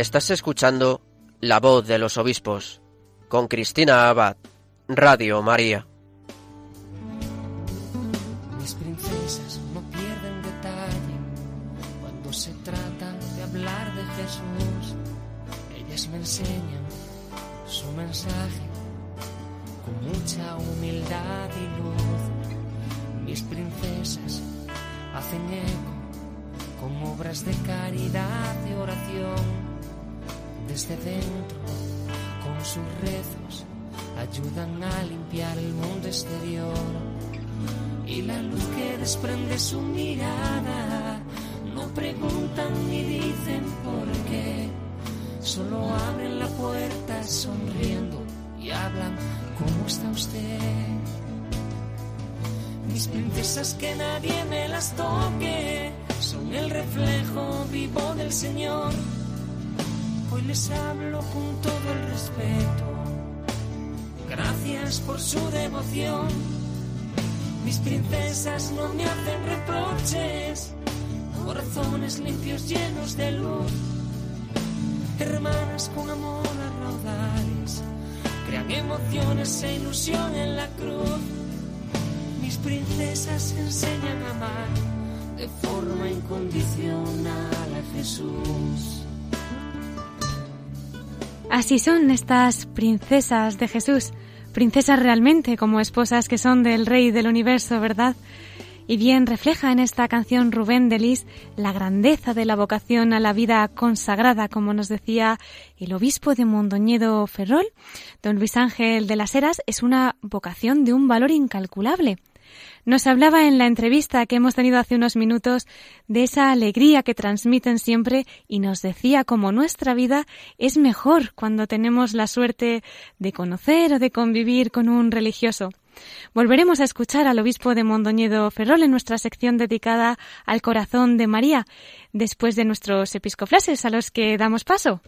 S4: Estás escuchando La voz de los obispos con Cristina Abad, Radio María.
S3: Mis princesas no pierden detalle cuando se trata de hablar de Jesús. Ellas me enseñan su mensaje con mucha humildad y luz. Mis princesas hacen eco con obras de caridad y oración. Desde dentro, con sus rezos, ayudan a limpiar el mundo exterior. Y la luz que desprende su mirada, no preguntan ni dicen por qué solo abren la puerta sonriendo y hablan, ¿cómo está usted? Mis princesas que nadie me las toque, son el reflejo vivo del Señor. Hoy les hablo con todo el respeto. Gracias por su devoción. Mis princesas no me hacen reproches, corazones limpios llenos de luz hermanas con amor a raudales, crean emociones e ilusión en la cruz. Mis princesas enseñan a amar de forma incondicional a Jesús.
S1: Así son estas princesas de Jesús, princesas realmente como esposas que son del Rey del Universo, ¿verdad? Y bien refleja en esta canción Rubén de Lis la grandeza de la vocación a la vida consagrada, como nos decía el obispo de Mondoñedo Ferrol. Don Luis Ángel de las Heras es una vocación de un valor incalculable. Nos hablaba en la entrevista que hemos tenido hace unos minutos de esa alegría que transmiten siempre y nos decía cómo nuestra vida es mejor cuando tenemos la suerte de conocer o de convivir con un religioso. Volveremos a escuchar al obispo de Mondoñedo Ferrol en nuestra sección dedicada al corazón de María, después de nuestros episcoflases a los que damos paso.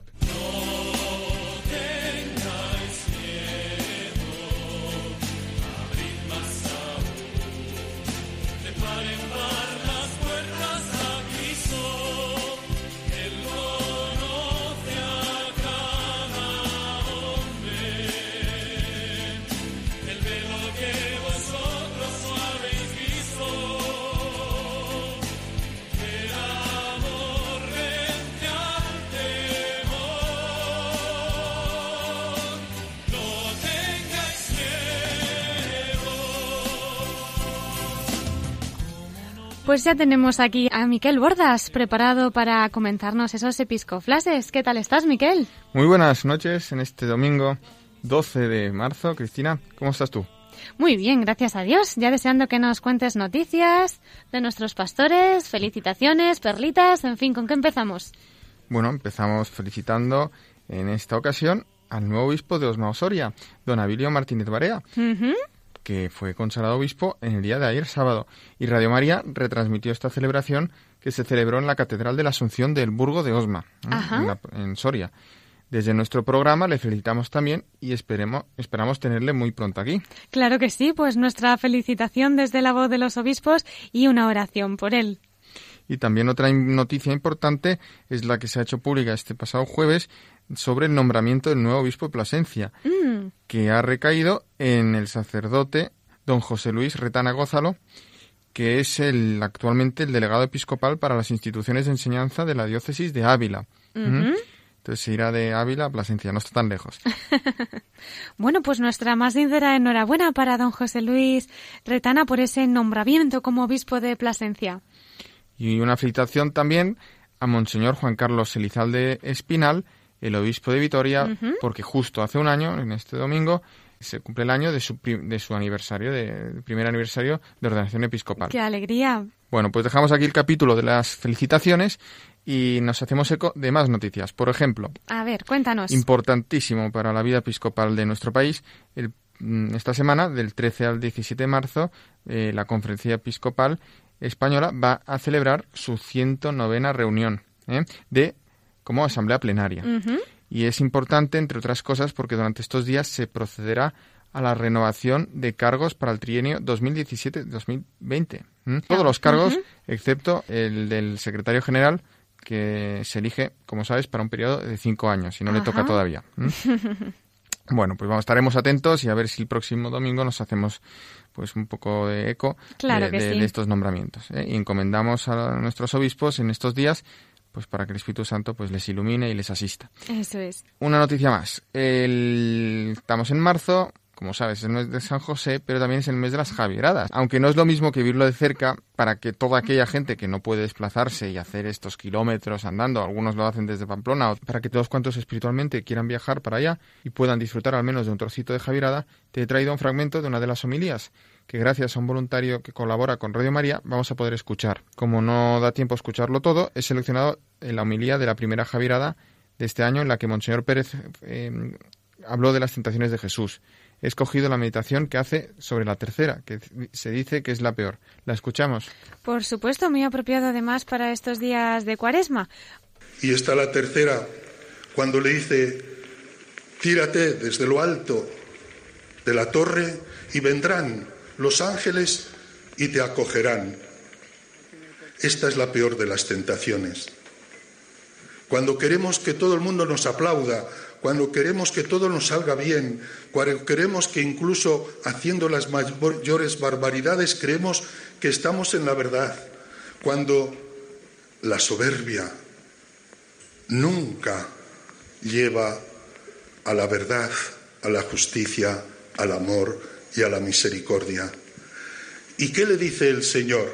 S1: Pues ya tenemos aquí a Miquel Bordas preparado para comentarnos esos episcoflases. ¿Qué tal estás, Miquel?
S5: Muy buenas noches en este domingo 12 de marzo. Cristina, ¿cómo estás tú?
S1: Muy bien, gracias a Dios. Ya deseando que nos cuentes noticias de nuestros pastores, felicitaciones, perlitas, en fin, ¿con qué empezamos?
S5: Bueno, empezamos felicitando en esta ocasión al nuevo obispo de Osma Osoria, don Abilio Martínez Barea, que fue consagrado obispo en el día de ayer sábado. Y Radio María retransmitió esta celebración que se celebró en la Catedral de la Asunción del Burgo de Osma, en Soria. Desde nuestro programa le felicitamos también y esperemos, esperamos tenerle muy pronto aquí.
S1: Claro que sí, pues nuestra felicitación desde la voz de los obispos y una oración por él.
S5: Y también otra noticia importante es la que se ha hecho pública este pasado jueves sobre el nombramiento del nuevo obispo de Plasencia, mm. que ha recaído en el sacerdote don José Luis Retana Gózalo, que es el actualmente el delegado episcopal para las instituciones de enseñanza de la diócesis de Ávila. Entonces se irá de Ávila a Plasencia, no está tan lejos.
S1: bueno, pues nuestra más sincera enhorabuena para don José Luis Retana por ese nombramiento como obispo de Plasencia.
S5: Y una felicitación también a Monseñor Juan Carlos Elizalde Espinal, el obispo de Vitoria, porque justo hace un año, en este domingo, se cumple el año de su, de su aniversario, de, primer aniversario de ordenación episcopal.
S1: ¡Qué alegría!
S5: Bueno, pues dejamos aquí el capítulo de las felicitaciones y nos hacemos eco de más noticias. Por ejemplo,
S1: a ver, cuéntanos.
S5: Importantísimo para la vida episcopal de nuestro país, mm, esta semana, del 13 al 17 de marzo, eh, la Conferencia Episcopal Española va a celebrar su 109 reunión ¿eh? de como asamblea plenaria. Y es importante, entre otras cosas, porque durante estos días se procederá a la renovación de cargos para el trienio 2017-2020. Todos los cargos, excepto el del secretario general, que se elige, como sabes, para un periodo de cinco años y no le toca todavía. bueno, pues vamos, estaremos atentos y a ver si el próximo domingo nos hacemos pues un poco de eco de, estos nombramientos. ¿eh? Y encomendamos a nuestros obispos en estos días pues para que el Espíritu Santo pues les ilumine y les asista.
S1: Eso es.
S5: Una noticia más. Estamos en marzo, como sabes, es el mes de San José, pero también es el mes de las Javieradas. Aunque no es lo mismo que vivirlo de cerca, para que toda aquella gente que no puede desplazarse y hacer estos kilómetros andando, algunos lo hacen desde Pamplona, para que todos cuantos espiritualmente quieran viajar para allá y puedan disfrutar al menos de un trocito de Javierada, te he traído un fragmento de una de las homilías que gracias a un voluntario que colabora con Radio María vamos a poder escuchar. Como no da tiempo a escucharlo todo, he seleccionado la homilía de la primera Javierada de este año en la que Monseñor Pérez eh, habló de las tentaciones de Jesús he escogido la meditación que hace sobre la tercera, que se dice que es la peor. ¿La escuchamos?
S1: Por supuesto, muy apropiado además para estos días de cuaresma.
S6: Y está la tercera, cuando le dice, tírate desde lo alto de la torre y vendrán los ángeles y te acogerán. Esta es la peor de las tentaciones. Cuando queremos que todo el mundo nos aplauda, cuando queremos que todo nos salga bien, cuando queremos que incluso haciendo las mayores barbaridades creemos que estamos en la verdad, cuando la soberbia nunca lleva a la verdad, a la justicia, al amor y a la misericordia. ¿Y qué le dice el Señor?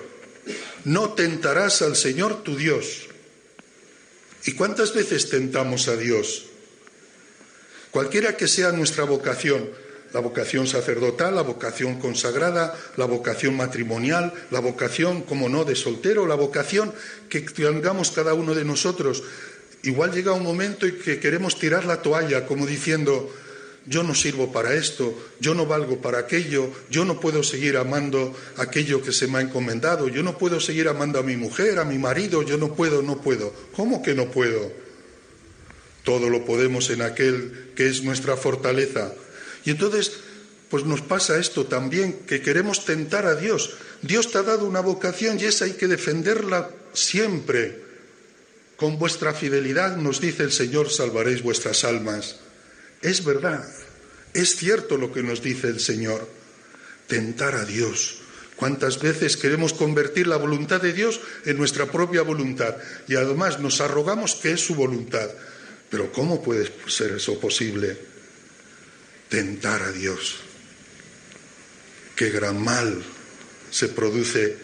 S6: No tentarás al Señor tu Dios. ¿Y cuántas veces tentamos a Dios? Cualquiera que sea nuestra vocación, la vocación sacerdotal, la vocación consagrada, la vocación matrimonial, la vocación, como no, de soltero, la vocación que tengamos cada uno de nosotros. Igual llega un momento en que queremos tirar la toalla, como diciendo, yo no sirvo para esto, yo no valgo para aquello, yo no puedo seguir amando aquello que se me ha encomendado, yo no puedo seguir amando a mi mujer, a mi marido, yo no puedo, no puedo. ¿Cómo que no puedo? Todo lo podemos en aquel que es nuestra fortaleza. Y entonces, pues nos pasa esto también, que queremos tentar a Dios. Dios te ha dado una vocación y esa hay que defenderla siempre. Con vuestra fidelidad, nos dice el Señor, salvaréis vuestras almas. Es verdad, es cierto lo que nos dice el Señor. Tentar a Dios. ¿Cuántas veces queremos convertir la voluntad de Dios en nuestra propia voluntad? Y además nos arrogamos que es su voluntad. Pero ¿cómo puede ser eso posible? Tentar a Dios. Qué gran mal se produce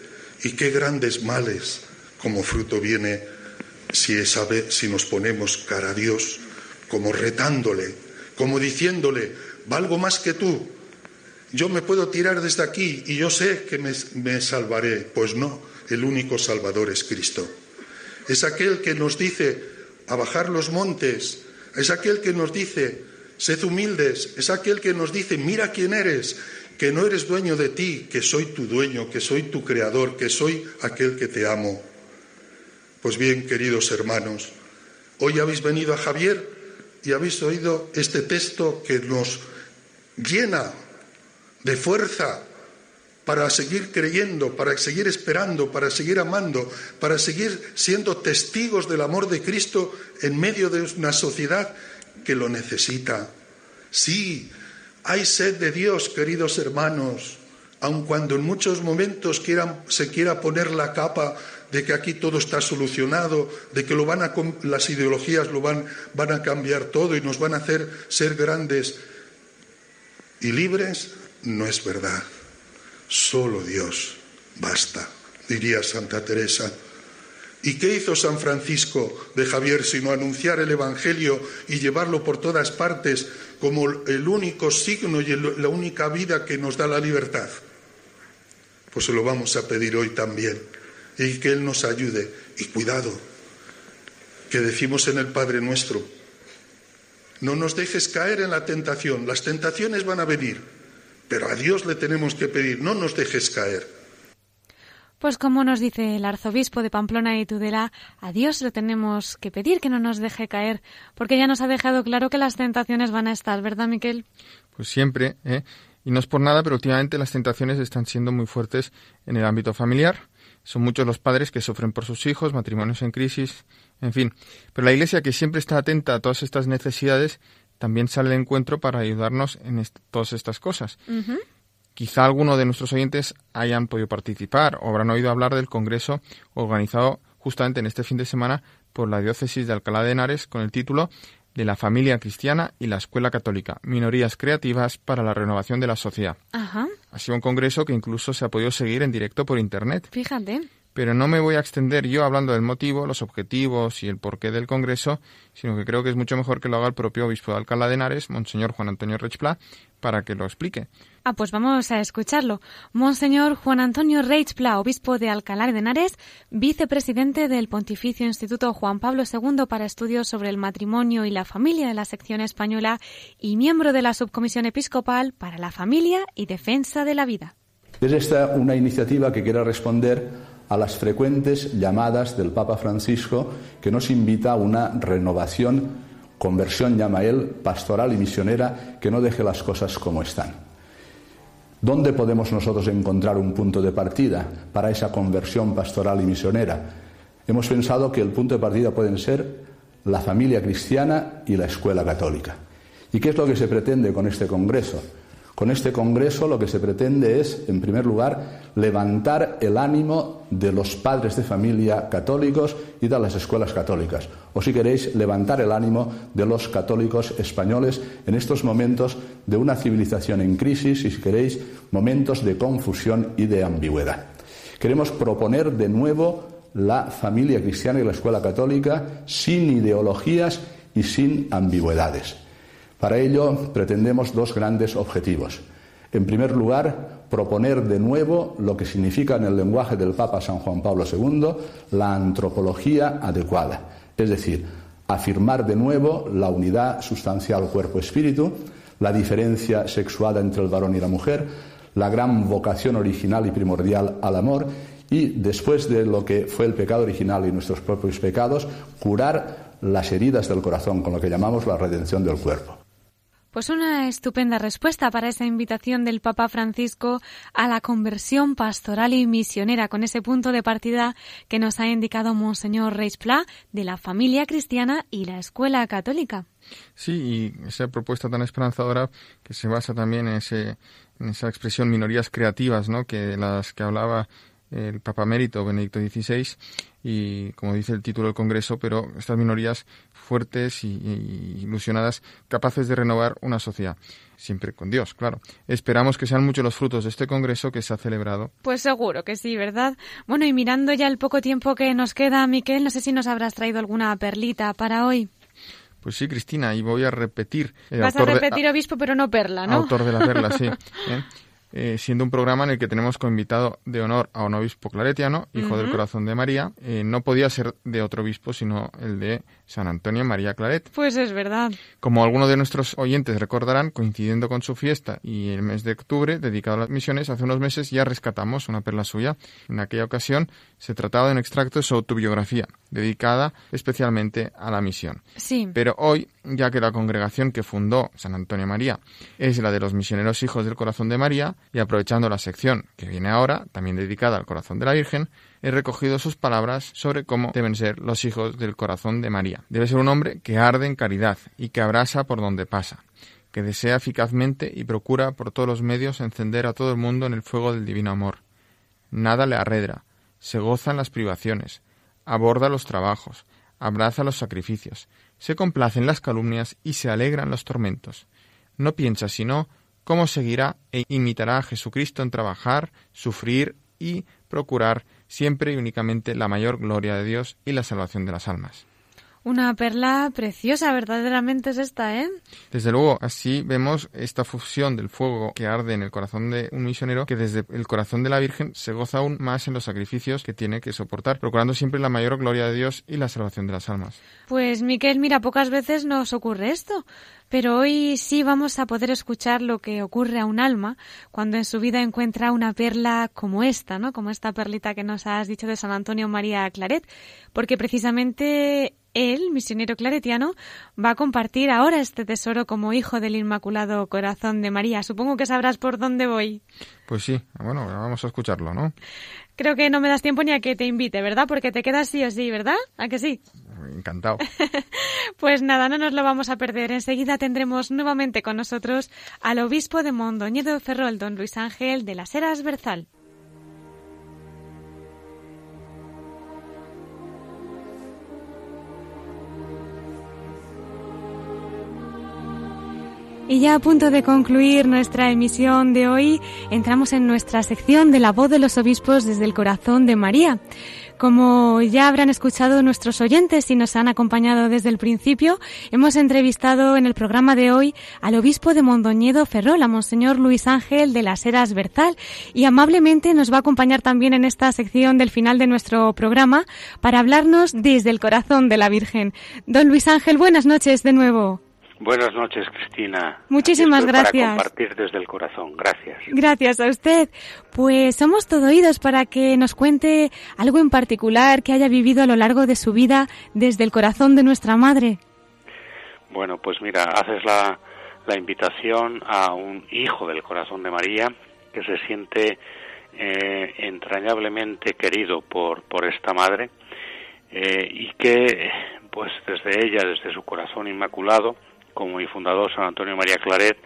S6: y qué grandes males como fruto viene si, si nos ponemos cara a Dios, como retándole, como diciéndole, valgo más que tú. Yo me puedo tirar desde aquí y yo sé que me, salvaré. Pues no, el único Salvador es Cristo. Es aquel que nos dice a bajar los montes, es aquel que nos dice, sed humildes, es aquel que nos dice, mira quién eres, que no eres dueño de ti, que soy tu dueño, que soy tu creador, que soy aquel que te amo. Pues bien, queridos hermanos, hoy habéis venido a Javier y habéis oído este texto que nos llena de fuerza para seguir creyendo, para seguir esperando, para seguir amando, para seguir siendo testigos del amor de Cristo en medio de una sociedad que lo necesita. Sí, hay sed de Dios, queridos hermanos, aun cuando en muchos momentos se quiera poner la capa de que aquí todo está solucionado, de que lo van a, las ideologías lo van, van a cambiar todo y nos van a hacer ser grandes y libres, no es verdad. Solo Dios basta, diría Santa Teresa. ¿Y qué hizo San Francisco de Javier sino anunciar el Evangelio y llevarlo por todas partes como el único signo y la única vida que nos da la libertad? Pues se lo vamos a pedir hoy también y que Él nos ayude. Y cuidado, que decimos en el Padre nuestro, no nos dejes caer en la tentación, las tentaciones van a venir, pero a Dios le tenemos que pedir, no nos dejes caer.
S1: Pues como nos dice el arzobispo de Pamplona y Tudela, a Dios le tenemos que pedir que no nos deje caer, porque ya nos ha dejado claro que las tentaciones van a estar, ¿verdad, Miquel?
S5: Pues siempre, ¿eh? Y no es por nada, pero últimamente las tentaciones están siendo muy fuertes en el ámbito familiar. Son muchos los padres que sufren por sus hijos, matrimonios en crisis, en fin. Pero la Iglesia, que siempre está atenta a todas estas necesidades, también sale de encuentro para ayudarnos en todas estas cosas. Quizá alguno de nuestros oyentes hayan podido participar o habrán oído hablar del Congreso organizado justamente en este fin de semana por la Diócesis de Alcalá de Henares con el título de la familia cristiana y la escuela católica, minorías creativas para la renovación de la sociedad.
S1: Ajá.
S5: Ha sido un congreso que incluso se ha podido seguir en directo por Internet.
S1: Fíjate.
S5: Pero no me voy a extender yo hablando del motivo, los objetivos y el porqué del Congreso, sino que creo que es mucho mejor que lo haga el propio obispo de Alcalá de Henares, Monseñor Juan Antonio Rechpla, para que lo explique.
S1: Ah, pues vamos a escucharlo. Monseñor Juan Antonio Rechpla, obispo de Alcalá de Henares, vicepresidente del Pontificio Instituto Juan Pablo II para estudios sobre el matrimonio y la familia de la sección española y miembro de la Subcomisión Episcopal para la Familia y Defensa de la Vida.
S7: Es esta una iniciativa que quiere responder a las frecuentes llamadas del Papa Francisco que nos invita a una renovación, conversión llama él, pastoral y misionera, que no deje las cosas como están. ¿Dónde podemos nosotros encontrar un punto de partida para esa conversión pastoral y misionera? Hemos pensado que el punto de partida pueden ser la familia cristiana y la escuela católica. ¿Y qué es lo que se pretende con este Congreso? Con este Congreso lo que se pretende es, en primer lugar, levantar el ánimo de los padres de familia católicos y de las escuelas católicas. O si queréis, levantar el ánimo de los católicos españoles en estos momentos de una civilización en crisis y, si queréis, momentos de confusión y de ambigüedad. Queremos proponer de nuevo la familia cristiana y la escuela católica sin ideologías y sin ambigüedades. Para ello pretendemos dos grandes objetivos. En primer lugar, proponer de nuevo lo que significa en el lenguaje del Papa San Juan Pablo II la antropología adecuada, es decir, afirmar de nuevo la unidad sustancial cuerpo-espíritu, la diferencia sexuada entre el varón y la mujer, la gran vocación original y primordial al amor y, después de lo que fue el pecado original y nuestros propios pecados, curar las heridas del corazón con lo que llamamos la redención del cuerpo.
S1: Pues una estupenda respuesta para esa invitación del Papa Francisco a la conversión pastoral y misionera con ese punto de partida que nos ha indicado Monseñor Reis Pla de la familia cristiana y la escuela católica.
S5: Sí, y esa propuesta tan esperanzadora que se basa también en, en esa expresión minorías creativas, ¿no? que las que hablaba el Papa Mérito Benedicto XVI y, como dice el título del Congreso, pero estas minorías fuertes y, ilusionadas, capaces de renovar una sociedad. Siempre con Dios, claro. Esperamos que sean muchos los frutos de este Congreso que se ha celebrado.
S1: Pues seguro que sí, ¿verdad? Bueno, y mirando ya el poco tiempo que nos queda, Miquel, no sé si nos habrás traído alguna perlita para hoy.
S5: Pues sí, Cristina, y voy a repetir.
S1: Vas a repetir obispo, pero no perla, ¿no?
S5: Autor de la perla, sí. ¿eh? Eh, siendo un programa en el que tenemos como invitado de honor a un obispo claretiano, hijo del corazón de María. Eh, no podía ser de otro obispo, sino el de San Antonio María Claret.
S1: Pues es verdad.
S5: Como algunos de nuestros oyentes recordarán, coincidiendo con su fiesta y el mes de octubre dedicado a las misiones, hace unos meses ya rescatamos una perla suya. En aquella ocasión se trataba de un extracto de su autobiografía, dedicada especialmente a la misión.
S1: Sí.
S5: Pero hoy, ya que la congregación que fundó San Antonio María es la de los misioneros hijos del corazón de María, y aprovechando la sección que viene ahora, también dedicada al corazón de la Virgen, he recogido sus palabras sobre cómo deben ser los hijos del corazón de María. Debe ser un hombre que arde en caridad y que abrasa por donde pasa, que desea eficazmente y procura por todos los medios encender a todo el mundo en el fuego del divino amor. Nada le arredra, se goza en las privaciones, aborda los trabajos, abraza los sacrificios, se complace en las calumnias y se alegra en los tormentos. No piensa sino cómo seguirá e imitará a Jesucristo en trabajar, sufrir y procurar siempre y únicamente la mayor gloria de Dios y la salvación de las almas.
S1: Una perla preciosa, verdaderamente es esta, ¿eh?
S5: Desde luego, así vemos esta fusión del fuego que arde en el corazón de un misionero que desde el corazón de la Virgen se goza aún más en los sacrificios que tiene que soportar, procurando siempre la mayor gloria de Dios y la salvación de las almas.
S1: Pues, Miquel, mira, pocas veces nos ocurre esto, pero hoy sí vamos a poder escuchar lo que ocurre a un alma cuando en su vida encuentra una perla como esta, ¿no? Como esta perlita que nos has dicho de San Antonio María Claret, porque precisamente él, misionero claretiano, va a compartir ahora este tesoro como hijo del Inmaculado Corazón de María. Supongo que sabrás por dónde voy.
S5: Pues sí, bueno, vamos a escucharlo, ¿no?
S1: Creo que no me das tiempo ni a que te invite, ¿verdad? Porque te quedas sí o sí, ¿verdad? ¿A que sí?
S5: Encantado.
S1: pues nada, no nos lo vamos a perder. Enseguida tendremos nuevamente con nosotros al obispo de Mondoñedo Ferrol, don Luis Ángel de las Heras Berzal. Y ya a punto de concluir nuestra emisión de hoy, entramos en nuestra sección de la voz de los obispos desde el corazón de María. Como ya habrán escuchado nuestros oyentes y nos han acompañado desde el principio, hemos entrevistado en el programa de hoy al obispo de Mondoñedo Ferrol, a Monseñor Luis Ángel de las Heras Berzal, y amablemente nos va a acompañar también en esta sección del final de nuestro programa para hablarnos desde el corazón de la Virgen. Don Luis Ángel, buenas noches de nuevo.
S2: Buenas noches, Cristina.
S1: Muchísimas gracias.
S2: Para compartir desde el corazón. Gracias.
S1: Gracias a usted. Pues somos todo oídos para que nos cuente algo en particular que haya vivido a lo largo de su vida desde el corazón de nuestra madre.
S2: Bueno, pues mira, haces la, la invitación a un hijo del corazón de María que se siente eh, entrañablemente querido por, por esta madre eh, y que, pues desde ella, desde su corazón inmaculado, como mi fundador San Antonio María Claret,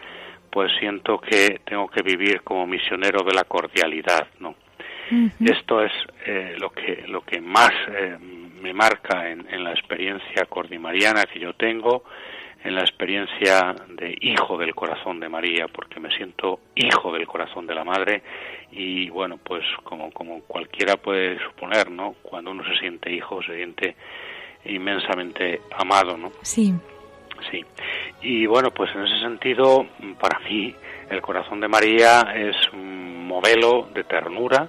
S2: pues siento que tengo que vivir como misionero de la cordialidad, ¿no? Esto es eh, lo que lo que más eh, me marca en, en, la experiencia cordimariana que yo tengo, en la experiencia de hijo del corazón de María, porque me siento hijo del corazón de la Madre y bueno, pues como como cualquiera puede suponer, ¿no? Cuando uno se siente hijo, se siente inmensamente amado, ¿no?
S1: Sí.
S2: Sí. Y bueno, pues en ese sentido, para mí, el corazón de María es un modelo de ternura.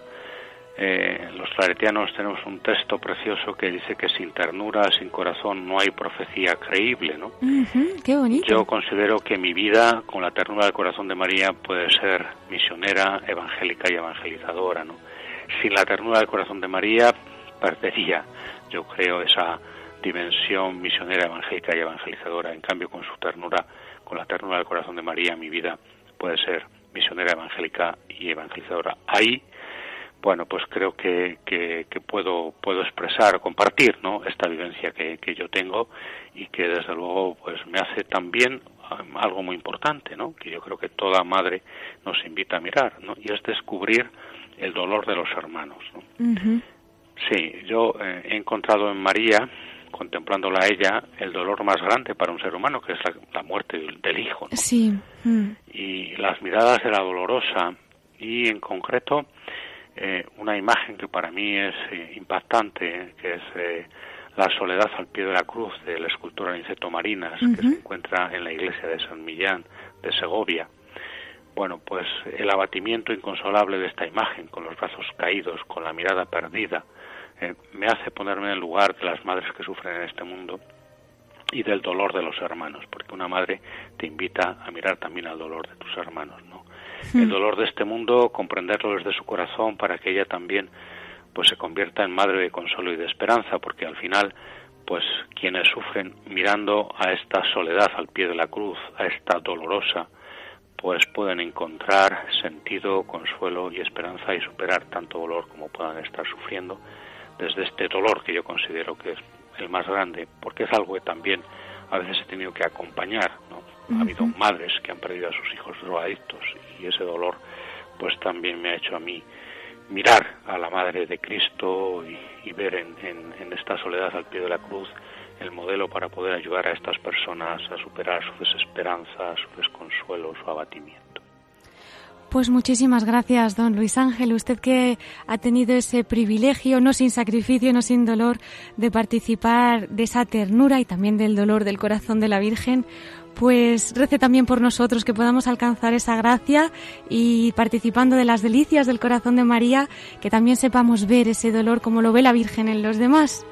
S2: Eh, los claretianos tenemos un texto precioso que dice que sin ternura, sin corazón, no hay profecía creíble, ¿no?
S1: qué bonito.
S2: Yo considero que mi vida, con la ternura del corazón de María, puede ser misionera, evangélica y evangelizadora, ¿no? Sin la ternura del corazón de María, perdería, yo creo, esa dimensión misionera, evangélica y evangelizadora. En cambio, con su ternura, con la ternura del corazón de María, mi vida puede ser misionera, evangélica y evangelizadora. Ahí, bueno, pues creo que, que, puedo, puedo expresar, compartir, ¿no? Esta vivencia que, que yo tengo y que desde luego, pues me hace también um, algo muy importante, ¿no? Que yo creo que toda madre nos invita a mirar, ¿no? Y es descubrir el dolor de los hermanos, ¿no? Sí, yo eh, he encontrado en María contemplándola a ella, el dolor más grande para un ser humano, que es la, muerte del, hijo.
S1: Sí. Mm.
S2: Y las miradas de la dolorosa y en concreto eh, una imagen que para mí es eh, impactante, que es eh, La soledad al pie de la cruz del escultor Aniceto Marinas, que se encuentra en la iglesia de San Millán de Segovia. Bueno, pues el abatimiento inconsolable de esta imagen, con los brazos caídos, con la mirada perdida, eh, me hace ponerme en el lugar de las madres que sufren en este mundo y del dolor de los hermanos, porque una madre te invita a mirar también al dolor de tus hermanos, ¿no? El hmm. dolor de este mundo, comprenderlo desde su corazón para que ella también pues se convierta en madre de consuelo y de esperanza, porque al final pues quienes sufren mirando a esta soledad al pie de la cruz, a esta dolorosa, pues pueden encontrar sentido, consuelo y esperanza y superar tanto dolor como puedan estar sufriendo desde este dolor que yo considero que es el más grande, porque es algo que también a veces he tenido que acompañar, ¿no? Ha habido madres que han perdido a sus hijos drogadictos y ese dolor pues también me ha hecho a mí mirar a la Madre de Cristo y, ver en, en, esta soledad al pie de la cruz el modelo para poder ayudar a estas personas a superar su desesperanza, su desconsuelo, su abatimiento.
S1: Pues muchísimas gracias, don Luis Ángel. Usted que ha tenido ese privilegio, no sin sacrificio, no sin dolor, de participar de esa ternura y también del dolor del corazón de la Virgen, pues rece también por nosotros que podamos alcanzar esa gracia y participando de las delicias del corazón de María, que también sepamos ver ese dolor como lo ve la Virgen en los demás.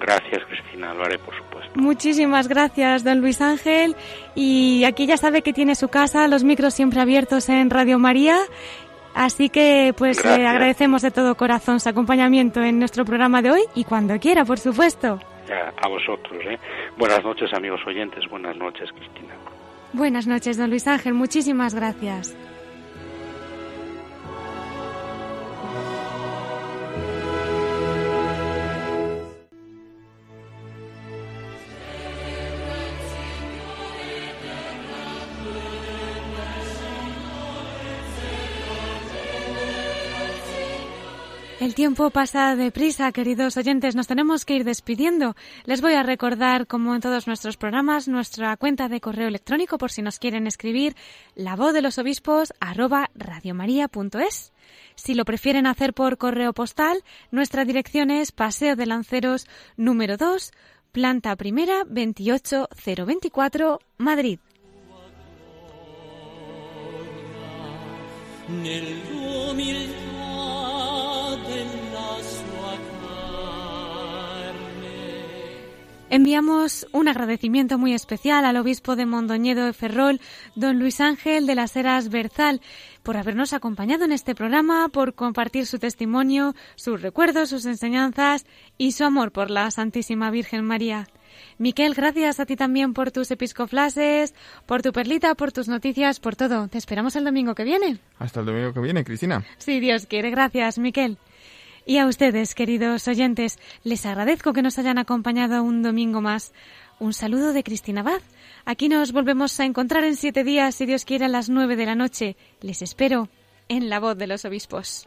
S2: Gracias, Cristina, lo haré por supuesto.
S1: Muchísimas gracias, don Luis Ángel. Y aquí ya sabe que tiene su casa, los micros siempre abiertos en Radio María. Así que pues agradecemos de todo corazón su acompañamiento en nuestro programa de hoy y cuando quiera, por supuesto.
S2: A vosotros. ¿eh? Buenas noches, amigos oyentes. Buenas noches, Cristina.
S1: Buenas noches, don Luis Ángel. Muchísimas gracias. El tiempo pasa deprisa, queridos oyentes. Nos tenemos que ir despidiendo. Les voy a recordar, como en todos nuestros programas, nuestra cuenta de correo electrónico por si nos quieren escribir la voz de los obispos radiomaria.es. Si lo prefieren hacer por correo postal, nuestra dirección es Paseo de Lanceros número 2, planta primera 28024, Madrid. Enviamos un agradecimiento muy especial al obispo de Mondoñedo de Ferrol, don Luis Ángel de las Heras Berzal, por habernos acompañado en este programa, por compartir su testimonio, sus recuerdos, sus enseñanzas y su amor por la Santísima Virgen María. Miquel, gracias a ti también por tus episcoflases, por tu perlita, por tus noticias, por todo. Te esperamos el domingo que viene.
S5: Hasta el domingo que viene, Cristina.
S1: Sí, Dios quiere. Gracias, Miquel. Y a ustedes, queridos oyentes, les agradezco que nos hayan acompañado un domingo más. Un saludo de Cristina Baz. Aquí nos volvemos a encontrar en siete días, si Dios quiere, a las nueve de la noche. Les espero en la voz de los obispos.